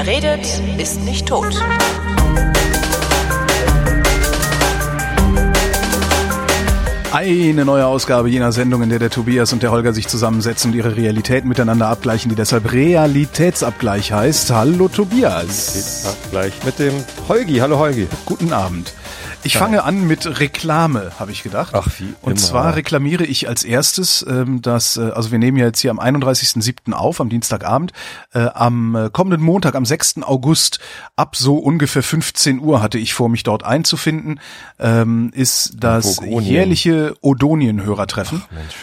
Wer redet, ist nicht tot. Eine neue Ausgabe jener Sendung, in der der Tobias und der Holger sich zusammensetzen und ihre Realität miteinander abgleichen, die deshalb Realitätsabgleich heißt. Hallo Tobias. Abgleich mit dem Holgi. Hallo Holgi. Guten Abend. Ich fange an mit Reklame, habe ich gedacht. Ach, wie Und immer. zwar reklamiere ich als erstes, ähm, dass, äh, also wir nehmen ja jetzt hier am 31.07. auf, am Dienstagabend, äh, am äh, kommenden Montag, am 6. August, ab so ungefähr 15 Uhr hatte ich vor, mich dort einzufinden, ähm, ist das Bogonien. jährliche Odonien-Hörertreffen.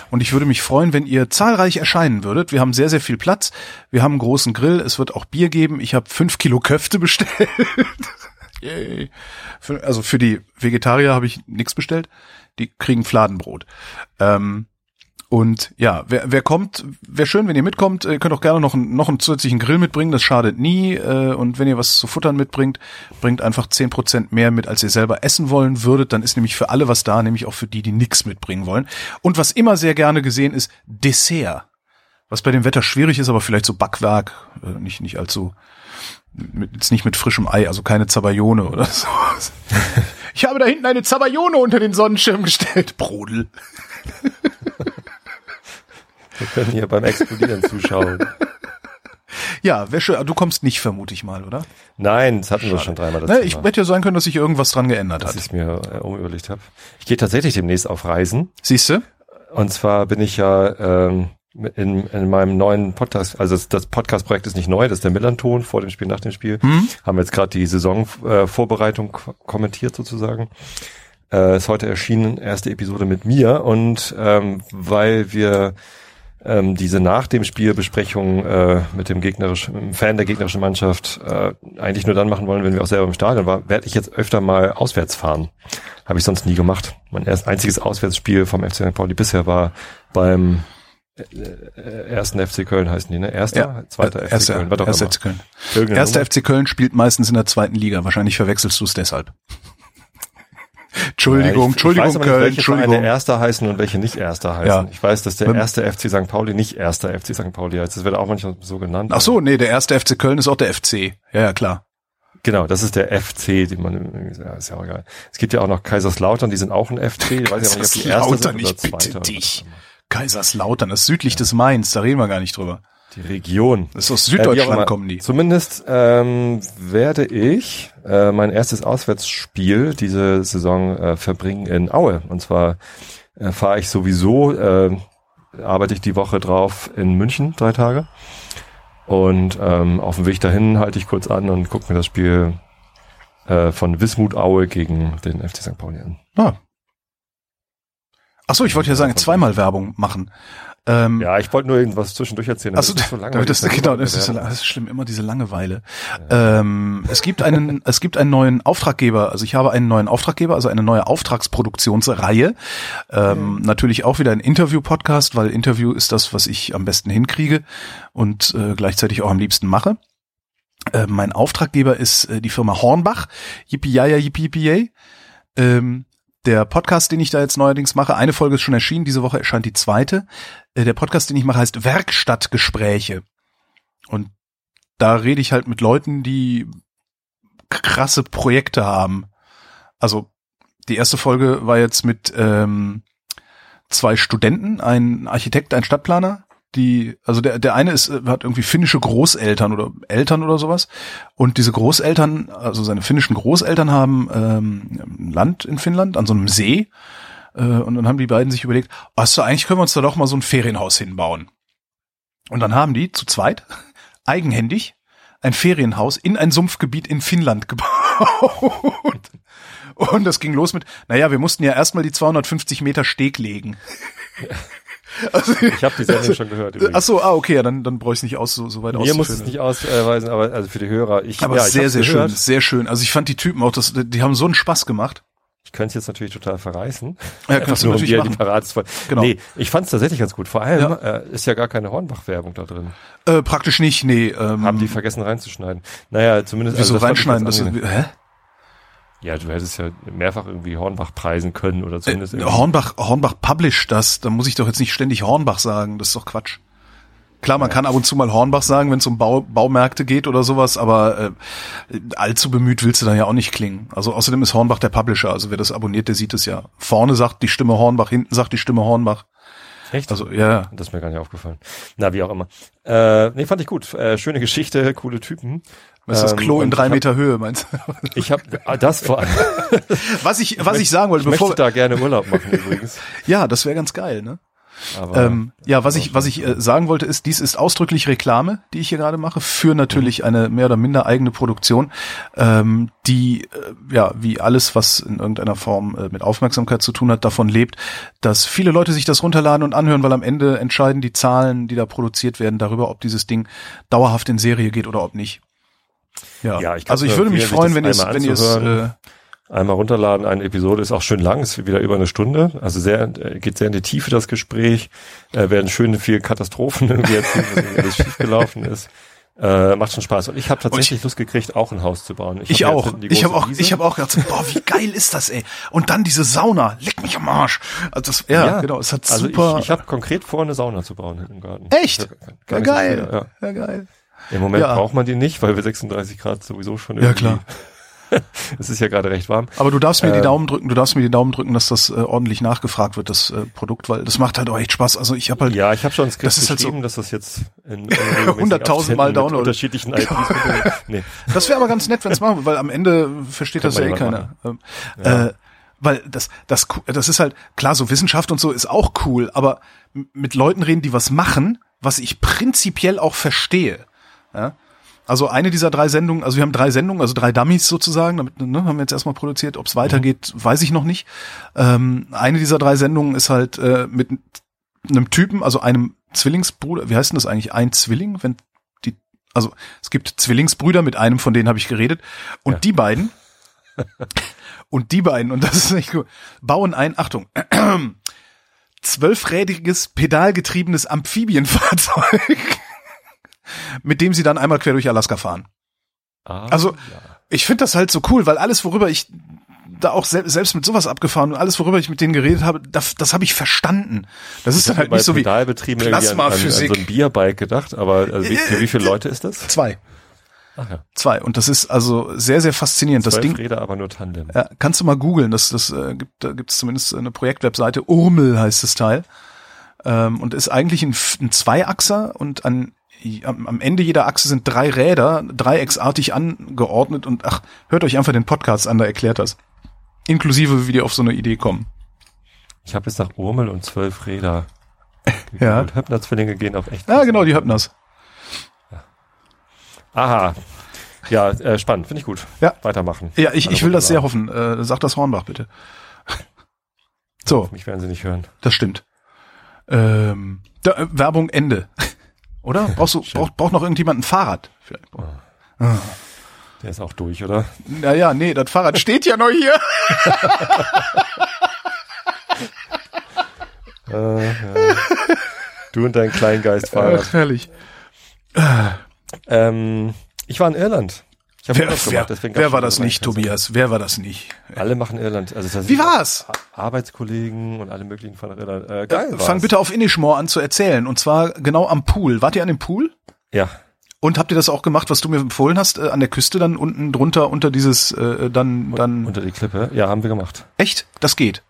Und ich würde mich freuen, wenn ihr zahlreich erscheinen würdet. Wir haben sehr, sehr viel Platz. Wir haben einen großen Grill. Es wird auch Bier geben. Ich habe fünf Kilo Köfte bestellt. Yay. Für, also für die Vegetarier habe ich nichts bestellt. Die kriegen Fladenbrot. Ähm, und ja, wer, wer kommt, wäre schön, wenn ihr mitkommt. Ihr könnt auch gerne noch, einen- noch einen zusätzlichen Grill mitbringen, das schadet nie. Äh, und wenn ihr was zu futtern mitbringt, bringt einfach 10% mehr mit, als ihr selber essen wollen würdet. Dann ist nämlich für alle was da, nämlich auch für die, die nichts mitbringen wollen. Und was immer sehr gerne gesehen ist, Dessert. Was bei dem Wetter schwierig ist, aber vielleicht so Backwerk, äh, nicht, nicht allzu, mit, jetzt nicht mit frischem Ei, also keine Zabayone oder so. Ich habe da hinten eine Zabayone unter den Sonnenschirm gestellt. Brodel. Wir können hier beim Explodieren zuschauen. Ja, wäre schön. Du kommst nicht, vermute ich mal, oder? Nein, das hatten wir schon dreimal. Das Ne, ich hätte ja sein können, dass sich irgendwas dran geändert dass hat. ich mir äh, umüberlegt habe. Ich gehe tatsächlich demnächst auf Reisen. Siehst du? Und zwar bin ich ja ähm, in, in meinem neuen Podcast, also das, das Podcast-Projekt ist nicht neu, das ist der Millanton vor dem Spiel, nach dem Spiel. Haben wir jetzt gerade die Saisonvorbereitung äh, kommentiert sozusagen. Äh, ist heute erschienen, erste Episode mit mir und ähm, weil wir ähm, diese nach dem Spiel Besprechung äh, mit dem gegnerischen Fan der gegnerischen Mannschaft äh, eigentlich nur dann machen wollen, wenn wir auch selber im Stadion waren, werde ich jetzt öfter mal auswärts fahren. Habe ich sonst nie gemacht. Mein erst einziges Auswärtsspiel vom FC St. Pauli bisher war beim ersten FC Köln heißen die, ne? Erster, zweiter FC erster, Köln, was auch erster. FC Köln. Irgendeine Erster Nummer. FC Köln spielt meistens in der zweiten Liga. Wahrscheinlich verwechselst du es deshalb. Entschuldigung, Ja, ich, Entschuldigung, ich weiß aber nicht, Köln, welche Vereine Entschuldigung. Erster heißen und welche nicht Erster heißen. Ja. Ich weiß, dass der erste FC St. Pauli nicht erster FC St. Pauli heißt. Das wird auch manchmal so genannt. Ach so, nee, der erste FC Köln ist auch der FC. Ja, ja, klar. Genau, das ist der FC, den man, ja, ist ja auch egal. Es gibt ja auch noch Kaiserslautern, die sind auch ein FC. Ich weiß ja nicht, ob die erste sind ich oder bitte zweite. oder dich. immer. Kaiserslautern, das ist südlich des Mains, da reden wir gar nicht drüber. Die Region. Das ist aus Äh, Süddeutschland immer. kommen die. Zumindest ähm, werde ich äh, mein erstes Auswärtsspiel diese Saison äh, verbringen in Aue. Und zwar äh, fahre ich sowieso, äh, arbeite ich die Woche drauf in München, drei Tage. Und ähm, auf dem Weg dahin halte ich kurz an und gucke mir das Spiel äh, von Wismut Aue gegen den FC St. Pauli an. Ah. Ach so, ich wollte ja sagen, zweimal Werbung machen. Ähm, Ja, ich wollte nur irgendwas zwischendurch erzählen. Also, ist so das, genau, das ist, so, das ist schlimm, immer diese Langeweile. Ähm, es gibt einen, es gibt einen neuen Auftraggeber, also ich habe einen neuen Auftraggeber, also eine neue Auftragsproduktionsreihe. Ähm, Natürlich auch wieder ein Interview-Podcast, weil Interview ist das, was ich am besten hinkriege und äh, gleichzeitig auch am liebsten mache. Äh, mein Auftraggeber ist äh, die Firma Hornbach. Yippie ja yippie yippie yay. Ähm, der Podcast, den ich da jetzt neuerdings mache, eine Folge ist schon erschienen, diese Woche erscheint die zweite. Äh, Der Podcast, den ich mache, heißt Werkstattgespräche. Und da rede ich halt mit Leuten, die krasse Projekte haben. Also die erste Folge war jetzt mit ähm, zwei Studenten, ein Architekt, ein Stadtplaner. Die, also der, der eine ist, äh, hat irgendwie finnische Großeltern oder Eltern oder sowas. Und diese Großeltern, also seine finnischen Großeltern haben ähm, Land in Finnland an so einem See. Äh, und dann haben die beiden sich überlegt, ach so, eigentlich können wir uns da doch mal so ein Ferienhaus hinbauen. Und dann haben die zu zweit eigenhändig ein Ferienhaus in ein Sumpfgebiet in Finnland gebaut. Und das ging los mit, naja, wir mussten ja erstmal die 250 Meter Steg legen. Also, Ich habe die Sendung schon gehört. übrigens. ach so, ah, okay, ja, dann, dann brauche ich es nicht aus, so, so weit Mir muss es nicht ausweisen, aber also für die Hörer. Ich, Aber ja, sehr, sehr gehört. schön, sehr schön. Also ich fand die Typen auch, das, die haben so einen Spaß gemacht. Ich könnte es jetzt natürlich total verreißen. Ja, kannst du um natürlich dir machen. die Parade zu Genau. Nee, ich fand es tatsächlich ganz gut. Vor allem Ja. äh, ist ja gar keine Hornbach-Werbung da drin. Äh, praktisch nicht, nee. Ähm, Haben die vergessen reinzuschneiden. Naja, zumindest. wieso ich reinschneiden? Das, angenehm. hä? Ja, du hättest ja mehrfach irgendwie Hornbach preisen können oder zumindest Äh. Hornbach, Hornbach published das. Da muss ich doch jetzt nicht ständig Hornbach sagen. Das ist doch Quatsch. Klar, man kann ab und zu mal Hornbach sagen, wenn es um Bau, Baumärkte geht oder sowas, aber äh, allzu bemüht willst du dann ja auch nicht klingen. Also außerdem ist Hornbach der Publisher, also wer das abonniert, der sieht es ja. Vorne sagt die Stimme Hornbach, hinten sagt die Stimme Hornbach. Echt? Also ja, Das ist mir gar nicht aufgefallen. Na, wie auch immer. Äh, nee, fand ich gut. Äh, schöne Geschichte, coole Typen. Das ist das Ähm, Klo in und drei ich hab- Meter Höhe, meinst du? Ich habe das vor allem. Was ich, was ich sagen wollte, Ich bevor möchte da gerne Urlaub machen übrigens. ja, das wäre ganz geil, ne? Aber Ähm, ja, was ich, was ich äh, sagen wollte, ist, dies ist ausdrücklich Reklame, die ich hier gerade mache, für natürlich eine mehr oder minder eigene Produktion, ähm, die, äh, ja, wie alles, was in irgendeiner Form äh, mit Aufmerksamkeit zu tun hat, davon lebt, dass viele Leute sich das runterladen und anhören, weil am Ende entscheiden die Zahlen, die da produziert werden, darüber, ob dieses Ding dauerhaft in Serie geht oder ob nicht. Ja, Ja, ich also ich würde mich freuen, wenn ihr es, wenn ihr es, äh, einmal runterladen, eine Episode ist auch schön lang, ist wieder über eine Stunde, also sehr äh, geht sehr in die Tiefe das Gespräch, äh, werden schön viele Katastrophen irgendwie erzählt, was alles schiefgelaufen ist. Äh, macht schon Spaß. Und ich habe tatsächlich Lust gekriegt, auch ein Haus zu bauen. Ich hab ja jetzt auch. Ich habe auch, Wiese. ich habe auch gedacht, boah, wie geil ist das, ey. Und dann diese Sauna, leck mich am Arsch. Also das, ja, genau, es hat also super. Ich, ich habe konkret vor, eine Sauna zu bauen im Garten. Echt? Ja, ja, geil. ja. Ja. geil. Im Moment Ja. braucht man die nicht, weil wir 36 Grad sowieso schon Ja, irgendwie. klar. es ist ja gerade recht warm. Aber du darfst mir die Ähm. Daumen drücken, du darfst mir die Daumen drücken, dass das äh, ordentlich nachgefragt wird, das äh, Produkt, weil das macht halt auch echt Spaß. Also ich habe halt, Ja, ich habe schon ein Skript Das ist halt so- geschrieben, dass das jetzt in, in 100.000 Mal Download. unterschiedlichen IPs. nee. das wäre aber ganz nett, wenn es machen, weil am Ende versteht Kann das ja eh keiner. Ähm, Äh, weil das, das, das ist halt, klar, so Wissenschaft und so ist auch cool, aber mit Leuten reden, die was machen, was ich prinzipiell auch verstehe. Ja? Also eine dieser drei Sendungen, also wir haben drei Sendungen, also drei Dummies sozusagen, damit ne, haben wir jetzt erstmal produziert. Ob es weitergeht, weiß ich noch nicht. Ähm, eine dieser drei Sendungen ist halt äh, mit einem Typen, also einem Zwillingsbruder, wie heißt denn das eigentlich? Ein Zwilling, wenn die, also es gibt Zwillingsbrüder, mit einem von denen habe ich geredet, und Ja. die beiden, und die beiden, und das ist echt cool, bauen ein, Achtung, zwölfrädiges, pedalgetriebenes Amphibienfahrzeug, mit dem sie dann einmal quer durch Alaska fahren. Ah, Also, ja. Ich finde das halt so cool, weil alles, worüber ich da auch sel selbst mit sowas abgefahren und alles, worüber ich mit denen geredet habe, das, das habe ich verstanden. Das ist Ich dann hab halt nicht so wie irgendwie an, an, an Plasmaphysik. so ein Bierbike gedacht, aber also wie, für wie viele Leute ist das? zwei. Ach ja, Zwei. Und das ist also sehr, sehr faszinierend. Das zwölf Ding, Räder, aber nur Tandem. ja, kannst du mal googeln. Das, das äh, gibt, da gibt es zumindest eine Projektwebseite. Urmel heißt das Teil. Ähm, und ist eigentlich ein, ein Zweiachser und an, am, Ende jeder Achse sind drei Räder, dreiecksartig angeordnet und ach, hört euch einfach den Podcast an, da erklärt das. Inklusive, wie die auf so eine Idee kommen. Ich habe jetzt nach Urmel und zwölf Räder. Ja. Und Höppner-Zwillinge gehen auf echt. Ja, genau, die Höppners. Aha. Ja, äh, spannend, finde ich gut. Ja. Weitermachen. Ja, ich, ich will das sehr hoffen. hoffen. Äh, sag das Hornbach bitte. So, Mich werden sie nicht hören. das stimmt. Ähm, da, äh, Werbung Ende. Oder? Brauchst du, braucht, braucht noch irgendjemand ein Fahrrad? Vielleicht. Der ist auch durch, oder? Naja, nee, das Fahrrad steht ja noch hier. Äh, ja. Du und dein Kleingeistfahrer. Ach, herrlich. Ähm, ich war in Irland. Ich habe Wer, Urlaub wer, gemacht, wer war das nicht, Tobias? Wer war das nicht? Alle machen Irland. Also das Wie war's? Arbeitskollegen und alle möglichen von Irland. Äh, geil Äh. Fang bitte auf Inishmore an zu erzählen. Und zwar genau am Pool. Wart ihr an dem Pool? Ja, Und habt ihr das auch gemacht, was du mir empfohlen hast, äh, an der Küste dann unten drunter unter dieses, äh, dann, dann, unter die Klippe. Ja, haben wir gemacht. echt? Das geht.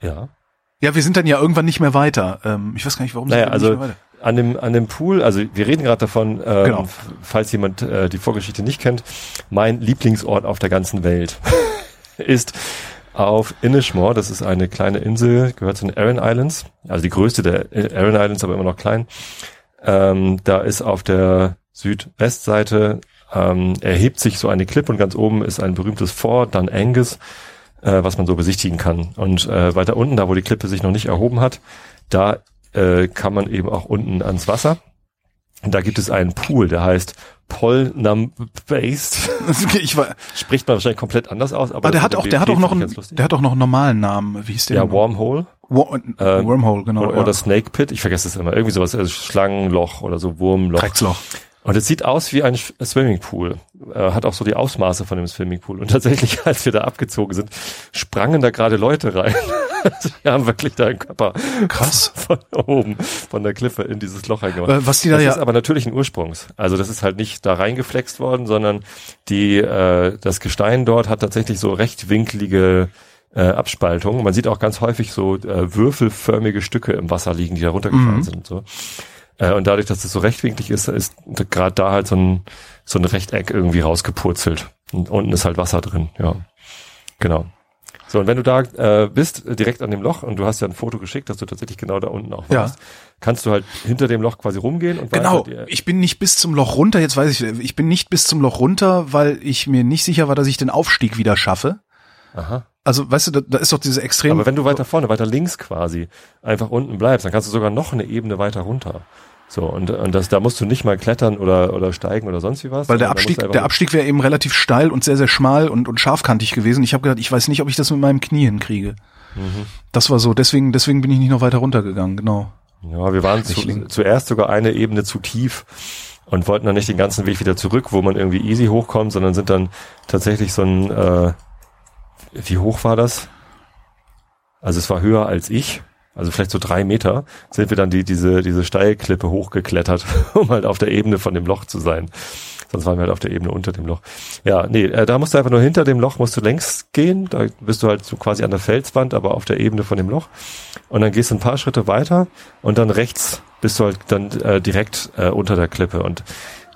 Ja. Ja, wir sind dann ja irgendwann nicht mehr weiter. Ähm, ich weiß gar nicht, warum Naja, sind wir also nicht mehr weiter. An dem an dem Pool, also wir reden gerade davon, ähm, Genau. falls jemand äh, die Vorgeschichte nicht kennt, mein Lieblingsort auf der ganzen Welt ist auf Inishmore. Das ist eine kleine Insel, gehört zu den Aran Islands, also die größte der äh, Aran Islands, aber immer noch klein. Ähm, da ist auf der Südwestseite ähm, erhebt sich so eine Klippe und ganz oben ist ein berühmtes Fort, Dun Angus, äh, was man so besichtigen kann. Und äh, weiter unten, da wo die Klippe sich noch nicht erhoben hat, da äh, kann man eben auch unten ans Wasser. Und da gibt es einen Pool, der heißt Polnam Based. ich war, Spricht man wahrscheinlich komplett anders aus, aber aber der hat auch, der hat auch noch einen, der hat auch noch einen normalen Namen. Wie hieß der? ja? Wormhole Wa Ähm, Wormhole, genau. oder, ja. Snake Pit, ich vergesse es immer, irgendwie sowas, also Schlangenloch oder so Wurmloch. Drecksloch. Und es sieht aus wie ein Swimmingpool. Äh, hat auch so die Ausmaße von dem Swimmingpool. Und tatsächlich, als wir da abgezogen sind, sprangen da gerade Leute rein. die haben wirklich da einen Körper Krass. von oben, von der Kliffe in dieses Loch reingemacht. Äh, Was die da das ja, ist aber natürlich ein Ursprungs. Also das ist halt nicht da reingeflext worden, sondern die äh, das Gestein dort hat tatsächlich so rechtwinklige äh, Abspaltungen. Man sieht auch ganz häufig so äh, würfelförmige Stücke im Wasser liegen, die da runtergefallen Mhm. sind und so. Äh, und dadurch, dass es so rechtwinklig ist, ist gerade da halt so ein so ein Rechteck irgendwie rausgepurzelt. Und unten ist halt Wasser drin, ja. Genau. So, und wenn du da äh, bist, äh, direkt an dem Loch, und du hast ja ein Foto geschickt, dass du tatsächlich genau da unten auch Ja. warst, kannst du halt hinter dem Loch quasi rumgehen und genau, ich bin nicht bis zum Loch runter, jetzt weiß ich, ich bin nicht bis zum Loch runter, weil ich mir nicht sicher war, dass ich den Aufstieg wieder schaffe. Aha. Also, weißt du, da, da ist doch diese extrem, Aber wenn du weiter vorne, weiter links quasi, einfach unten bleibst, dann kannst du sogar noch eine Ebene weiter runter. So, und, und das, da musst du nicht mal klettern oder, oder steigen oder sonst wie was. weil der Abstieg, der Abstieg wäre eben relativ steil und sehr, sehr schmal und, und scharfkantig gewesen. Ich habe gedacht, ich weiß nicht, ob ich das mit meinem Knie hinkriege. Mhm. Das war so, deswegen, deswegen bin ich nicht noch weiter runtergegangen, genau. Ja, wir waren zu, zuerst sogar eine Ebene zu tief und wollten dann nicht den ganzen Weg wieder zurück, wo man irgendwie easy hochkommt, sondern sind dann tatsächlich so ein, äh, wie hoch war das? Also es war höher als ich, also vielleicht so drei Meter, sind wir dann die, diese, diese Steilklippe hochgeklettert, um halt auf der Ebene von dem Loch zu sein. Sonst waren wir halt auf der Ebene unter dem Loch. Ja, nee, äh, da musst du einfach nur hinter dem Loch, musst du längs gehen, da bist du halt so quasi an der Felswand, aber auf der Ebene von dem Loch. Und dann gehst du ein paar Schritte weiter und dann rechts bist du halt dann äh, direkt äh, unter der Klippe. Und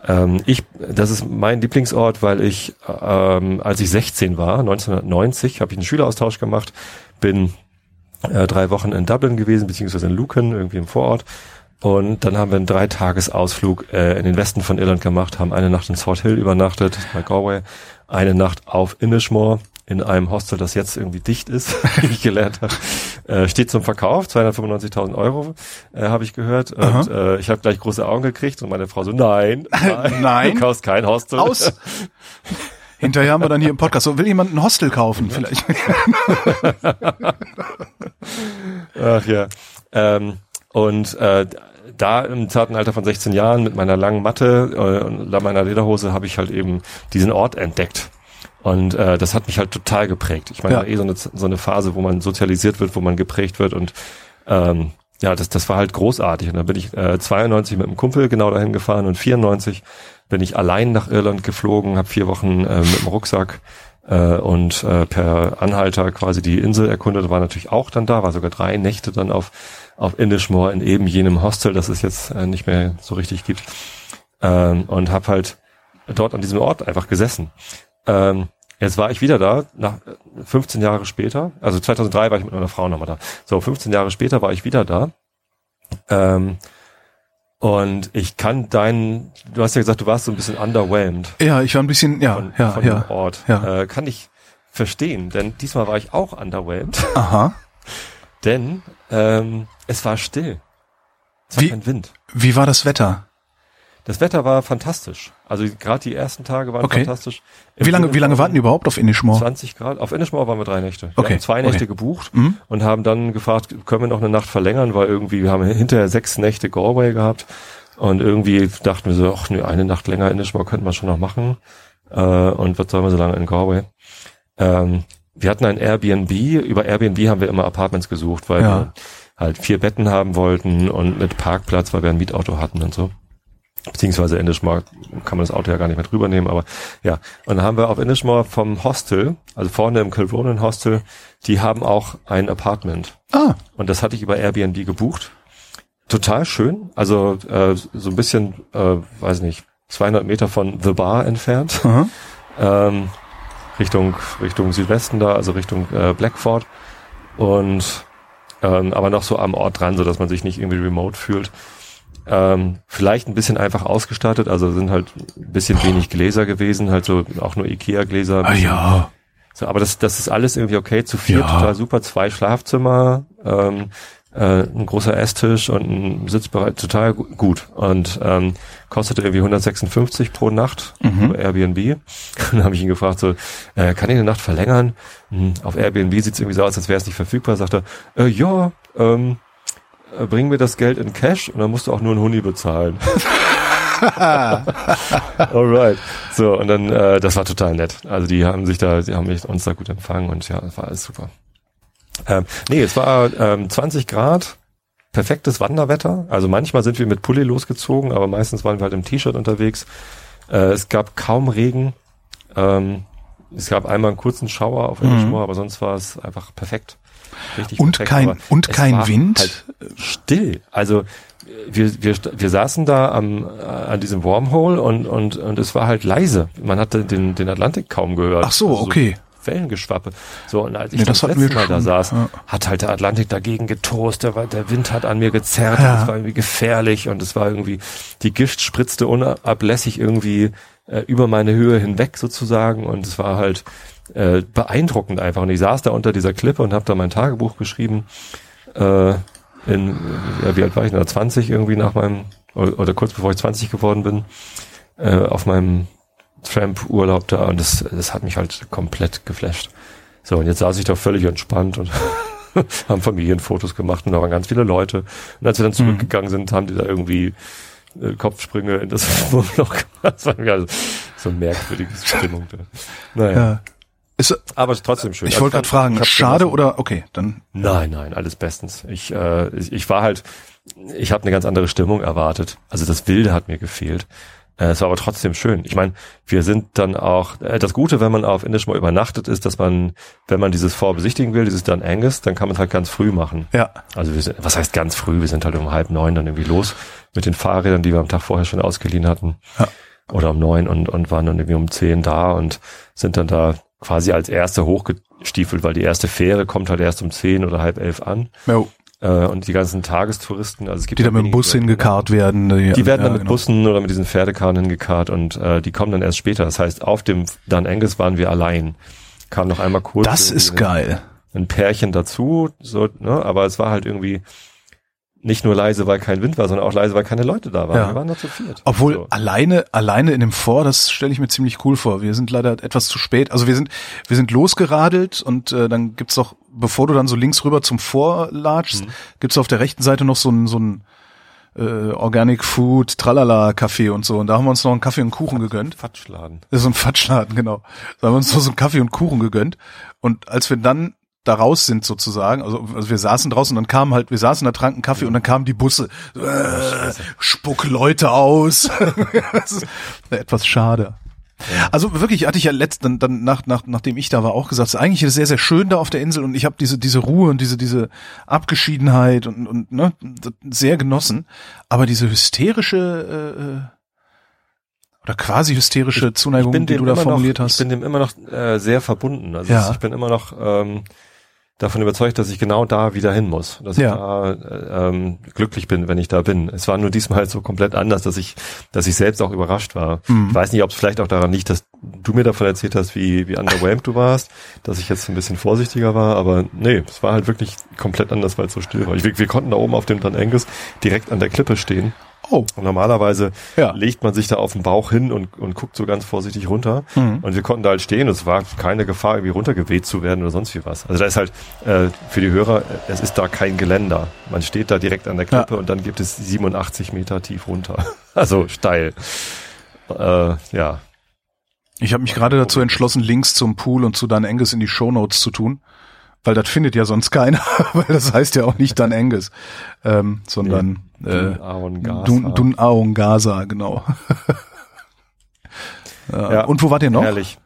ähm, ich, das ist mein Lieblingsort, weil ich, ähm, als ich 16 war, 1990, habe ich einen Schüleraustausch gemacht, bin äh, drei Wochen in Dublin gewesen, beziehungsweise in Lucan, irgendwie im Vorort. Und dann haben wir einen Dreitagesausflug äh, in den Westen von Irland gemacht, haben eine Nacht in Salt Hill übernachtet, bei Galway, eine Nacht auf Inishmore in einem Hostel, das jetzt irgendwie dicht ist, wie ich gelernt habe. Äh, steht zum Verkauf, 295.000 Euro, äh, habe ich gehört. Und äh, ich habe gleich große Augen gekriegt und meine Frau so, nein, nein, Nein. du kaufst kein Hostel. Aus! Hinterher haben wir dann hier im Podcast, so will jemand ein Hostel kaufen vielleicht? Ach ja. Ähm, und äh, da im zarten Alter von 16 Jahren mit meiner langen Matte äh, und meiner Lederhose habe ich halt eben diesen Ort entdeckt. Und äh, das hat mich halt total geprägt. Ich meine, Ja. war eh so eine, so eine Phase, wo man sozialisiert wird, wo man geprägt wird und ähm, ja, das, das war halt großartig. Und dann bin ich äh, 92 mit einem Kumpel genau dahin gefahren und 94 bin ich allein nach Irland geflogen, habe vier Wochen äh, mit dem Rucksack äh, und äh, per Anhalter quasi die Insel erkundet, war natürlich auch dann da, war sogar drei Nächte dann auf, auf Indishmore in eben jenem Hostel, das es jetzt äh, nicht mehr so richtig gibt. Ähm, und habe halt dort an diesem Ort einfach gesessen. Ähm, jetzt war ich wieder da, nach äh, 15 Jahre später, also 2003 war ich mit meiner Frau nochmal da. So, 15 Jahre später war ich wieder da. Ähm, und ich kann deinen, du hast ja gesagt, du warst so ein bisschen underwhelmed Ja, ich war ein bisschen, ja, von, ja, von ja. dem Ort. ja. Äh, kann ich verstehen, denn diesmal war ich auch underwhelmed, Aha. denn ähm, es war still. Es war Wie- kein Wind. Wie war das Wetter? Das Wetter war fantastisch. Also gerade die ersten Tage waren Okay. fantastisch. Im Wie lange, wie lange warten die überhaupt auf Inishmore? 20 Grad. Auf Inishmore waren wir drei Nächte. Wir Okay, haben zwei okay. Nächte gebucht Mhm. und haben dann gefragt, können wir noch eine Nacht verlängern, weil irgendwie wir haben hinterher sechs Nächte Galway gehabt und irgendwie dachten wir so, ach nee, eine Nacht länger Inishmore könnten wir schon noch machen. Äh, und was sollen wir so lange in Galway? Ähm, wir hatten ein Airbnb. Über Airbnb haben wir immer Apartments gesucht, weil Ja. wir halt vier Betten haben wollten und mit Parkplatz, weil wir ein Mietauto hatten und so. Beziehungsweise Indishmore kann man das Auto ja gar nicht mehr drüber nehmen, aber ja. Und dann haben wir auf Indishmore vom Hostel, also vorne im Kilronan Hostel, die haben auch ein Apartment. Ah, Und das hatte ich über Airbnb gebucht. Total schön. Also äh, so ein bisschen, äh, weiß nicht, 200 Meter von The Bar entfernt. ähm, Richtung Richtung Südwesten da, also Richtung äh, Blackford und ähm, aber noch so am Ort dran, so dass man sich nicht irgendwie remote fühlt. Ähm, vielleicht ein bisschen einfach ausgestattet, also sind halt ein bisschen wenig Gläser gewesen, halt so auch nur Ikea-Gläser. Ah ja. So, aber das, das ist alles irgendwie okay. Zu viert, Ja. total super. Zwei Schlafzimmer, ähm, äh, ein großer Esstisch und ein Sitzbereich, total gu- gut. Und ähm, kostete irgendwie 156 pro Nacht Mhm. über Airbnb. Dann habe ich ihn gefragt, so, äh, kann ich eine Nacht verlängern? Hm, auf Airbnb sieht es irgendwie so aus, als wäre es nicht verfügbar. Sagt er, äh, ja, ähm, äh, bring mir das Geld in Cash und dann musst du auch nur einen Huni bezahlen. Alright. So, und dann, äh, das war total nett. Also die haben sich da, die haben mich, uns da gut empfangen und ja, war alles super. Ähm, nee, es war ähm, 20 Grad, perfektes Wanderwetter. Also manchmal sind wir mit Pulli losgezogen, aber meistens waren wir halt im T-Shirt unterwegs. Äh, es gab kaum Regen. Ähm, es gab einmal einen kurzen Schauer auf Englischmoor, mhm. aber sonst war es einfach perfekt. Richtig und perfekt, kein und kein Wind. Halt still. Also wir, wir, wir saßen da am, an diesem Wormhole und, und, und es war halt leise. Man hatte den, den Atlantik kaum gehört. Ach so, also okay. So Wellengeschwappe. So, und als ich nee, das, das letzte Mal da saß, ja. hat halt der Atlantik dagegen getost, der, der Wind hat an mir gezerrt, ja. es war irgendwie gefährlich und es war irgendwie, die Gift spritzte unablässig irgendwie äh, über meine Höhe hinweg sozusagen und es war halt äh, beeindruckend einfach. Und ich saß da unter dieser Klippe und habe da mein Tagebuch geschrieben. Äh, in, ja, wie alt war ich da? 20 irgendwie nach meinem, oder, oder kurz bevor ich 20 geworden bin, äh, auf meinem Tramp-Urlaub da und das, das hat mich halt komplett geflasht. So, und jetzt saß ich da völlig entspannt und haben Familienfotos gemacht und da waren ganz viele Leute. Und als wir dann mhm. zurückgegangen sind, haben die da irgendwie äh, Kopfsprünge in das Wurmloch gemacht. Das war also so eine merkwürdige Stimmung da. Naja. Ja. Ist, aber trotzdem schön. Ich wollte also, gerade fragen, schade oder okay, dann. Nein, nein, alles bestens. Ich, äh, ich, ich war halt, ich habe eine ganz andere Stimmung erwartet. Also das Wilde hat mir gefehlt. Äh, es war aber trotzdem schön. Ich meine, wir sind dann auch, äh, das Gute, wenn man auf Indishmore übernachtet, ist, dass man, wenn man dieses Fort besichtigen will, dieses Dan Angus, dann kann man es halt ganz früh machen. Ja. Also wir sind, was heißt ganz früh? Wir sind halt um halb neun dann irgendwie los mit den Fahrrädern, die wir am Tag vorher schon ausgeliehen hatten. Ja. Oder um neun und, und waren dann irgendwie um zehn da und sind dann da quasi als erste hochgestiefelt, weil die erste Fähre kommt halt erst um zehn oder halb elf an. Jo. Äh, und die ganzen Tagestouristen, also es gibt die da mit dem Bus hingekarrt werden. Die, die werden ja, dann mit genau. Bussen oder mit diesen Pferdekarren hingekarrt und äh, die kommen dann erst später. Das heißt, auf dem Dan Angus waren wir allein. Kam noch einmal kurz. Das ist geil. Ein Pärchen dazu, so, ne, aber es war halt irgendwie, nicht nur leise, weil kein Wind war, sondern auch leise, weil keine Leute da waren. Ja. Wir waren nur zu viert. Obwohl so. alleine, alleine in dem Vor, das stelle ich mir ziemlich cool vor. Wir sind leider etwas zu spät. Also wir sind, wir sind losgeradelt und äh, dann gibt's doch, bevor du dann so links rüber zum Vor latschst, mhm. gibt's auf der rechten Seite noch so ein, so ein äh, Organic Food, Tralala Kaffee und so. Und da haben wir uns noch einen Kaffee und Kuchen gegönnt. Fatschladen. Das ist so ein Fatschladen, genau. Da haben wir uns noch so einen Kaffee und Kuchen gegönnt. Und als wir dann da raus sind sozusagen. Also, also wir saßen draußen und dann kamen halt, wir saßen da, tranken Kaffee und dann kamen die Busse. Äh, spuck Leute aus. etwas schade. Ja. Also wirklich hatte ich ja letzt, dann, dann nach, nach, nachdem ich da war, auch gesagt, eigentlich ist es sehr, sehr schön da auf der Insel und ich habe diese, diese Ruhe und diese, diese Abgeschiedenheit und, und ne, sehr genossen. Aber diese hysterische äh, äh oder quasi hysterische Zuneigung, die du da formuliert noch, hast. Ich bin dem immer noch äh, sehr verbunden. Also ja. ich bin immer noch ähm, davon überzeugt, dass ich genau da wieder hin muss, dass ja. ich da äh, ähm, glücklich bin, wenn ich da bin. Es war nur diesmal so komplett anders, dass ich, dass ich selbst auch überrascht war. Mhm. Ich weiß nicht, ob es vielleicht auch daran liegt, dass du mir davon erzählt hast, wie wie underwhelmed du warst, dass ich jetzt ein bisschen vorsichtiger war, aber nee, es war halt wirklich komplett anders, weil es so still war. Ich, wir, wir konnten da oben auf dem Dan Angus direkt an der Klippe stehen Oh. Und normalerweise ja. legt man sich da auf den Bauch hin und, und guckt so ganz vorsichtig runter. Mhm. Und wir konnten da halt stehen. Es war keine Gefahr, irgendwie runtergeweht zu werden oder sonst wie was. Also da ist halt äh, für die Hörer, es ist da kein Geländer. Man steht da direkt an der Klippe ja. und dann gibt es 87 Meter tief runter. Also steil. Äh, ja. Ich habe mich gerade dazu entschlossen, Links zum Pool und zu Dan Enges in die Shownotes zu tun. Weil das findet ja sonst keiner, weil das heißt ja auch nicht Dan Enges, ähm, sondern nee, äh, Dun, Dun Aon Gaza, genau. ja, und wo wart ihr noch? Herrlich.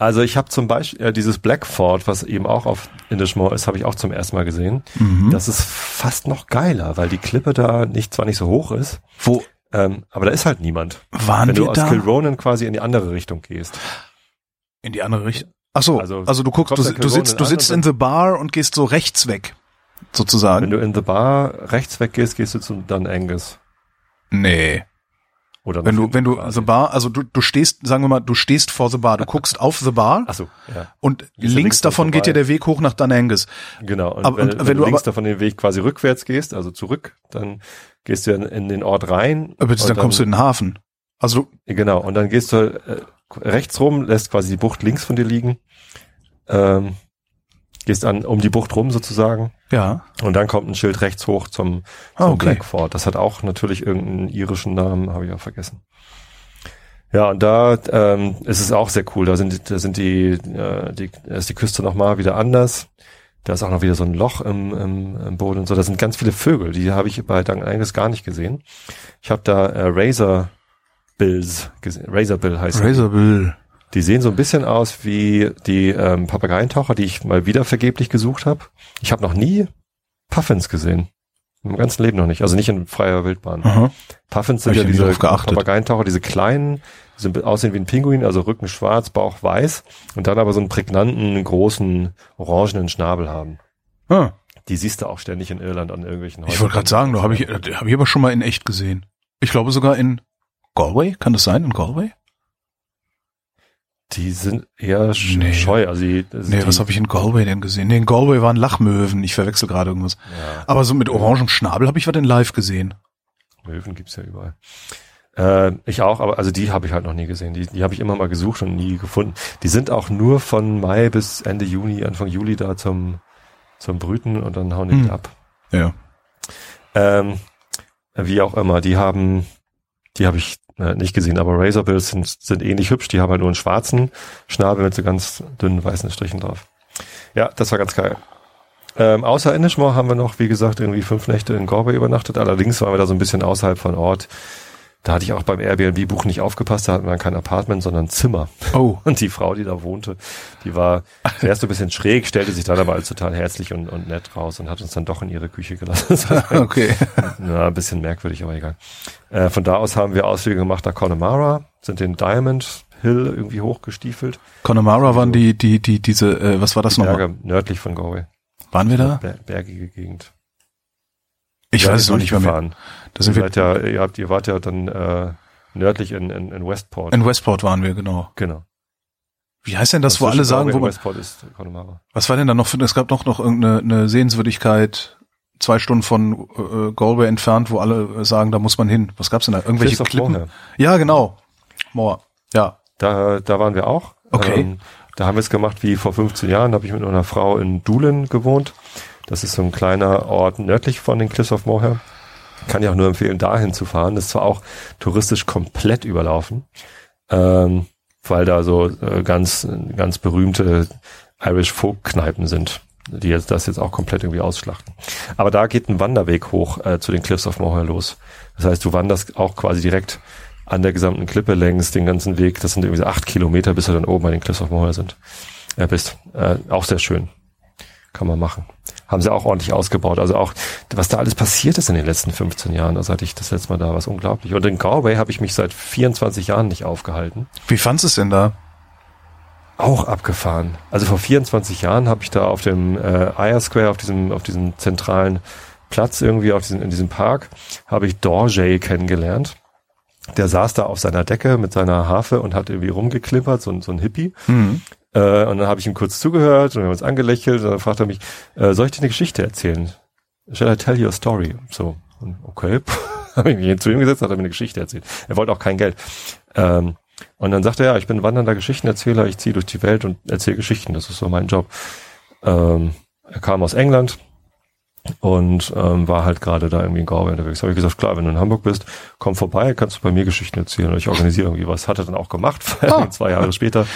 Also ich habe zum Beispiel äh, dieses Blackford, was eben auch auf Indishmore ist, habe ich auch zum ersten Mal gesehen. Mhm. Das ist fast noch geiler, weil die Klippe da nicht zwar nicht so hoch ist. Wo? Ähm, aber da ist halt niemand. Waren Wenn wir du aus? Kilronan quasi in die andere Richtung gehst. In die andere Richtung? Ach so, also, also du guckst, du, du sitzt, du sitzt in the bar und gehst so rechts weg, sozusagen. Wenn du in the bar rechts weg gehst, gehst du zu Dan Angus. Nee. Oder wenn du, wenn du quasi. the bar, also du, du stehst, sagen wir mal, du stehst vor the bar, du guckst auf the bar. Ach so, ja. Und links, links davon geht dir der Weg hoch nach Dan Angus. Genau. Und, aber, wenn, und wenn, wenn, du links aber, davon den Weg quasi rückwärts gehst, also zurück, dann gehst du in, in den Ort rein. Aber dann, dann, kommst du in den Hafen. Also genau. Und dann gehst du äh, rechts rum, lässt quasi die Bucht links von dir liegen, ähm, gehst an um die Bucht rum sozusagen. Ja. Und dann kommt ein Schild rechts hoch zum, ah, zum ah, okay. Blackford. Das hat auch natürlich irgendeinen irischen Namen, habe ich auch vergessen. Ja, und da ähm, ist es auch sehr cool. Da sind, da sind die, äh, die, ist die Küste nochmal wieder anders. Da ist auch noch wieder so ein Loch im, im, im Boden und so. Da sind ganz viele Vögel, die habe ich bei Duncan Angus gar nicht gesehen. Ich habe da äh, Razor Bills gesehen. Razor Bill heißt Razor Bill. Die sehen so ein bisschen aus wie die ähm, Papageientaucher, die ich mal wieder vergeblich gesucht habe. Ich habe noch nie Puffins gesehen. Im ganzen Leben noch nicht. Also nicht in freier Wildbahn. Aha. Puffins sind ja diese. Papageientaucher, diese kleinen, die sind aussehen wie ein Pinguin, also Rücken schwarz, Bauch weiß und dann aber so einen prägnanten, großen, orangenen Schnabel haben. Ah, Die siehst du auch ständig in Irland an irgendwelchen ich wollte gerade sagen, da habe ich, hab ich aber schon mal in echt gesehen. Ich glaube sogar in Galway. Kann das sein, in Galway? Die sind eher Nee. scheu. Also die, also Nee, die, was habe ich in Galway denn gesehen? Nee, in Galway waren Lachmöwen. Ich verwechsel gerade irgendwas. ja, Aber so mit orangem Schnabel habe ich was in live gesehen. Möwen gibt's ja überall. Äh, ich auch, aber also die habe ich halt noch nie gesehen. Die, die habe ich immer mal gesucht und nie gefunden. Die sind auch nur von Mai bis Ende Juni, Anfang Juli da zum, zum Brüten und dann hauen die Hm. ab. Ja. Ähm, wie auch immer, die haben, die habe ich äh, nicht gesehen, aber Razorbills sind, sind ähnlich hübsch. Die haben halt nur einen schwarzen Schnabel mit so ganz dünnen weißen Strichen drauf. Ja, das war ganz geil. Ähm, außer Ennismore haben wir noch, wie gesagt, irgendwie fünf Nächte in Galway übernachtet. Allerdings waren wir da so ein bisschen außerhalb von Ort. Da hatte ich auch beim Airbnb-Buch nicht aufgepasst. Da hatten wir kein Apartment, sondern Zimmer. Oh. Und die Frau, die da wohnte, die war zuerst so ein bisschen schräg, stellte sich dann aber als total herzlich und, und nett raus und hat uns dann doch in ihre Küche gelassen. Okay. ja, ein bisschen merkwürdig, aber egal. Äh, von da aus haben wir Ausflüge gemacht nach Connemara, sind den Diamond Hill irgendwie hochgestiefelt. Connemara waren die, die, die, diese, äh, was war das Die nochmal? Berge nördlich von Galway. Waren wir da? Ber bergige Gegend. Ich Wir weiß es noch nicht mehr. Da sind Ihr wir, seid ja, ihr habt, ihr wart ja dann äh, nördlich in, in, in Westport. in Westport waren wir, genau. genau. Wie heißt denn das, wo Zwischen alle sagen, wo man, Westport ist Connemara. was war denn da noch für, es gab noch, noch irgendeine eine Sehenswürdigkeit, zwei Stunden von äh, Galway entfernt, wo alle äh, sagen, da muss man hin. Was gab's denn da? Irgendwelche of Klippen? Ja, genau. Moor. Ja. Da, da waren wir auch. Okay. Ähm, da haben wir es gemacht wie vor 15 Jahren. Da habe ich mit einer Frau in Doolin gewohnt. Das ist so ein kleiner Ort nördlich von den Cliffs of Moher. Kann ich auch nur empfehlen, dahin zu fahren. Das ist zwar auch touristisch komplett überlaufen, ähm, weil da so äh, ganz, ganz berühmte Irish Folk Kneipen sind, die jetzt das jetzt auch komplett irgendwie ausschlachten. Aber da geht ein Wanderweg hoch äh, zu den Cliffs of Moher los. Das heißt, du wanderst auch quasi direkt an der gesamten Klippe längs den ganzen Weg. Das sind irgendwie so acht Kilometer, bis wir dann oben bei den Cliffs of Moher sind. Ja, bist. Äh, auch sehr schön. Kann man machen. Haben sie auch ordentlich ausgebaut. Also auch, was da alles passiert ist in den letzten 15 Jahren, da seit ich das letzte Mal da war, ist unglaublich. Und in Galway habe ich mich seit 24 Jahren nicht aufgehalten. Wie fandst du es denn da? Auch abgefahren. Also vor 24 Jahren habe ich da auf dem äh, Aya Square, auf diesem, auf diesem zentralen Platz irgendwie, auf diesem, in diesem Park, habe ich Dorjay kennengelernt. Der saß da auf seiner Decke mit seiner Harfe und hat irgendwie rumgeklimpert, so, ein- so ein Hippie. Hm. Äh, und dann habe ich ihm kurz zugehört und wir haben uns angelächelt und dann fragt er mich, äh, soll ich dir eine Geschichte erzählen? Shall I tell you a story? So, und okay. habe ich mich zu ihm gesetzt, hat er mir eine Geschichte erzählt. Er wollte auch kein Geld. Ähm, und dann sagte er, ja, ich bin wandernder Geschichtenerzähler, ich ziehe durch die Welt und erzähle Geschichten, das ist so mein Job. Ähm, er kam aus England und ähm, war halt gerade da irgendwie in Galway unterwegs. Habe ich gesagt, klar, wenn du in Hamburg bist, komm vorbei, kannst du bei mir Geschichten erzählen und ich organisiere irgendwie was. Hat er dann auch gemacht. Zwei Jahre später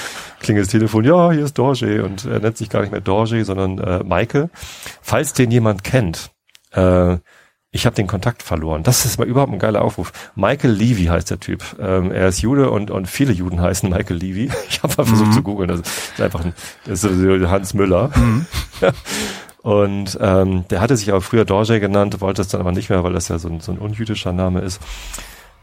klingelt das Telefon, ja, hier ist Dorje und er nennt sich gar nicht mehr Dorje, sondern äh, Michael. Falls den jemand kennt, äh, ich habe den Kontakt verloren. Das ist mal überhaupt ein geiler Aufruf. Michael Levy heißt der Typ. Ähm, er ist Jude und, und viele Juden heißen Michael Levy. Ich habe mal versucht zu googeln. Das ist einfach ein, das ist Hans Müller. Und ähm, der hatte sich aber früher Dorje genannt, wollte es dann aber nicht mehr, weil das ja so ein, so ein unjüdischer Name ist.